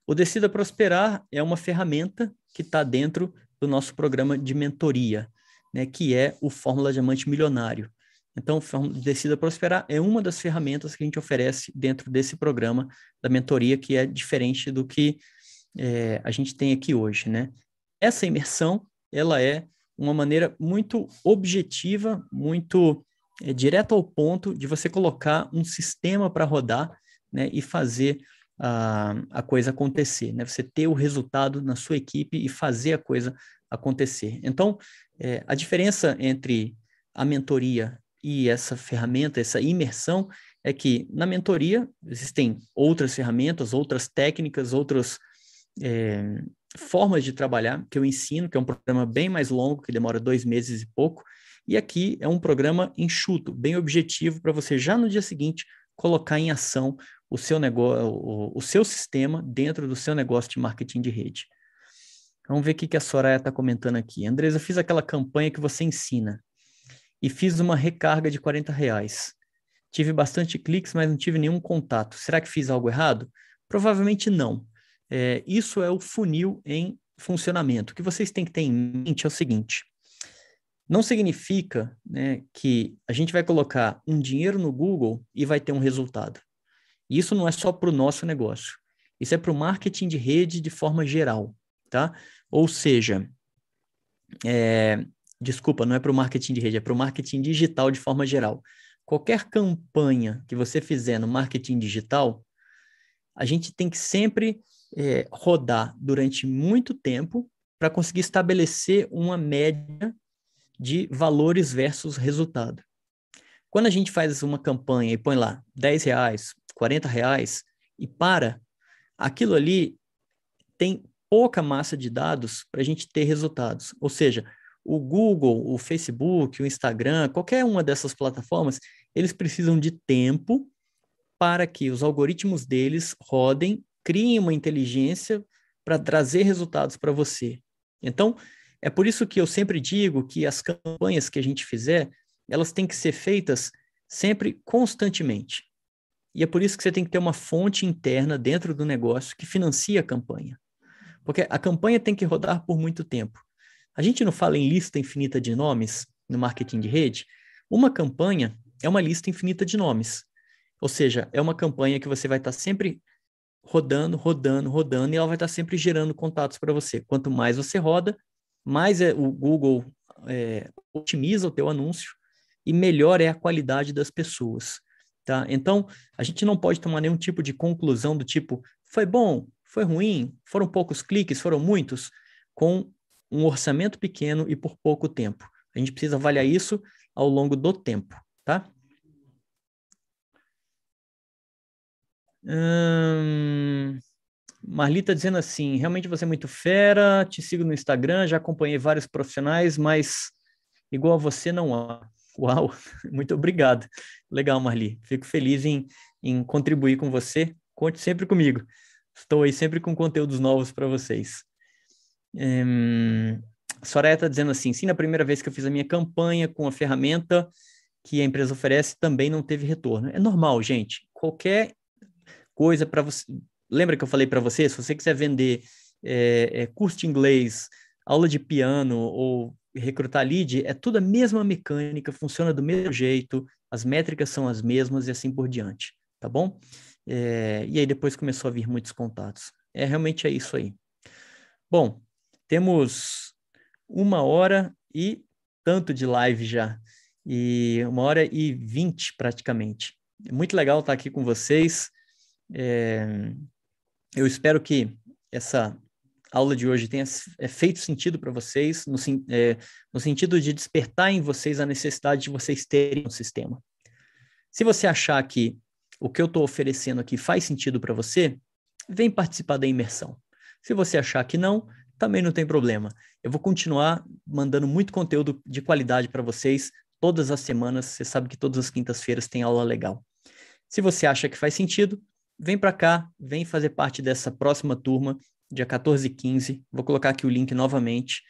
O Decida Prosperar é uma ferramenta que está dentro do nosso programa de mentoria né, que é o Fórmula Diamante Milionário. Então, Decida Prosperar é uma das ferramentas que a gente oferece dentro desse programa da mentoria, que é diferente do que é, a gente tem aqui hoje, né? Essa imersão, ela é uma maneira muito objetiva, muito é, direto ao ponto de você colocar um sistema para rodar, né, e fazer a, a coisa acontecer, né? Você ter o resultado na sua equipe e fazer a coisa acontecer. Então, é, a diferença entre a mentoria e essa ferramenta, essa imersão, é que na mentoria existem outras ferramentas, outras técnicas, outras é, formas de trabalhar que eu ensino, que é um programa bem mais longo, que demora dois meses e pouco. E aqui é um programa enxuto, bem objetivo, para você já no dia seguinte colocar em ação o seu negócio, o, seu sistema dentro do seu negócio de marketing de rede. Vamos ver o que a Soraya está comentando aqui. Andresa, eu fiz aquela campanha que você ensina e fiz uma recarga de 40 reais. Tive bastante cliques, mas não tive nenhum contato. Será que fiz algo errado? Provavelmente não. É, isso é o funil em funcionamento. O que vocês têm que ter em mente é o seguinte: não significa né, que a gente vai colocar um dinheiro no Google e vai ter um resultado. Isso não é só para o nosso negócio. Isso é para o marketing de rede de forma geral, tá? Ou seja, é, desculpa, não é para o marketing de rede, é para o marketing digital de forma geral. Qualquer campanha que você fizer no marketing digital, a gente tem que sempre é, rodar durante muito tempo para conseguir estabelecer uma média de valores versus resultado. Quando a gente faz uma campanha e põe lá 10 reais, 40 reais e para, aquilo ali tem pouca massa de dados para a gente ter resultados. Ou seja, o Google, o Facebook, o Instagram, qualquer uma dessas plataformas, eles precisam de tempo para que os algoritmos deles rodem, criem uma inteligência para trazer resultados para você. Então, é por isso que eu sempre digo que as campanhas que a gente fizer, elas têm que ser feitas sempre constantemente. E é por isso que você tem que ter uma fonte interna dentro do negócio que financia a campanha. Porque a campanha tem que rodar por muito tempo. A gente não fala em lista infinita de nomes no marketing de rede. Uma campanha é uma lista infinita de nomes. Ou seja, é uma campanha que você vai estar sempre rodando, rodando, rodando, e ela vai estar sempre gerando contatos para você. Quanto mais você roda, mais é, o Google é, otimiza o teu anúncio e melhor é a qualidade das pessoas. Tá? Então, a gente não pode tomar nenhum tipo de conclusão do tipo, foi bom, foi ruim, foram poucos cliques, foram muitos, com um orçamento pequeno e por pouco tempo. A gente precisa avaliar isso ao longo do tempo, tá? Hum, Marli está dizendo assim: realmente você é muito fera, te sigo no Instagram, já acompanhei vários profissionais, mas igual a você não há. Uau, muito obrigado. Legal, Marli. Fico feliz em, em contribuir com você. Conte sempre comigo. Estou aí sempre com conteúdos novos para vocês. Hum, Soraya está dizendo assim: sim, na primeira vez que eu fiz a minha campanha com a ferramenta que a empresa oferece, também não teve retorno. É normal, gente. Qualquer coisa para você. Lembra que eu falei para você? Se você quiser vender é, é, curso de inglês, aula de piano ou recrutar lead, é tudo a mesma mecânica, funciona do mesmo jeito, as métricas são as mesmas e assim por diante, tá bom? É, e aí depois começou a vir muitos contatos. É realmente é isso aí. Bom, temos uma hora e tanto de live já, e uma hora e vinte praticamente. É muito legal estar aqui com vocês. É, eu espero que essa aula de hoje tenha é, feito sentido para vocês, no, é, no sentido de despertar em vocês a necessidade de vocês terem um sistema. Se você achar que o que eu estou oferecendo aqui faz sentido para você, vem participar da imersão. Se você achar que não, também não tem problema. Eu vou continuar mandando muito conteúdo de qualidade para vocês todas as semanas. Você sabe que todas as quintas-feiras tem aula legal. Se você acha que faz sentido, vem para cá, vem fazer parte dessa próxima turma, dia 14 e 15. Vou colocar aqui o link novamente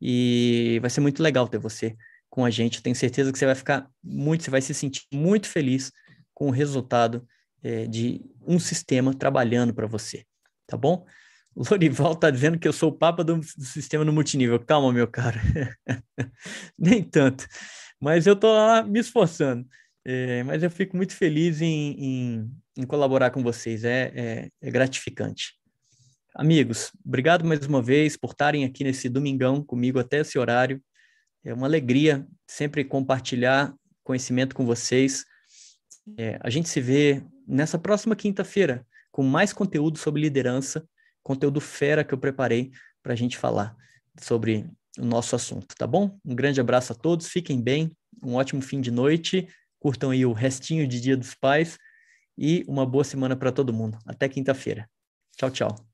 e vai ser muito legal ter você com a gente. Tenho certeza que você vai ficar muito, você vai se sentir muito feliz com o resultado é, de um sistema trabalhando para você, tá bom? O Lorival está dizendo que eu sou o papa do, do sistema no multinível. Calma, meu cara. Nem tanto. Mas eu estou lá me esforçando. É, mas eu fico muito feliz em, em, em colaborar com vocês, é, é, é, gratificante. Amigos, obrigado mais uma vez por estarem aqui nesse domingão comigo até esse horário. É uma alegria sempre compartilhar conhecimento com vocês. É, a gente se vê nessa próxima quinta-feira com mais conteúdo sobre liderança, conteúdo fera que eu preparei para a gente falar sobre o nosso assunto, tá bom? Um grande abraço a todos, fiquem bem, um ótimo fim de noite Curtam aí o restinho de Dia dos Pais e uma boa semana para todo mundo. Até quinta-feira. Tchau, tchau.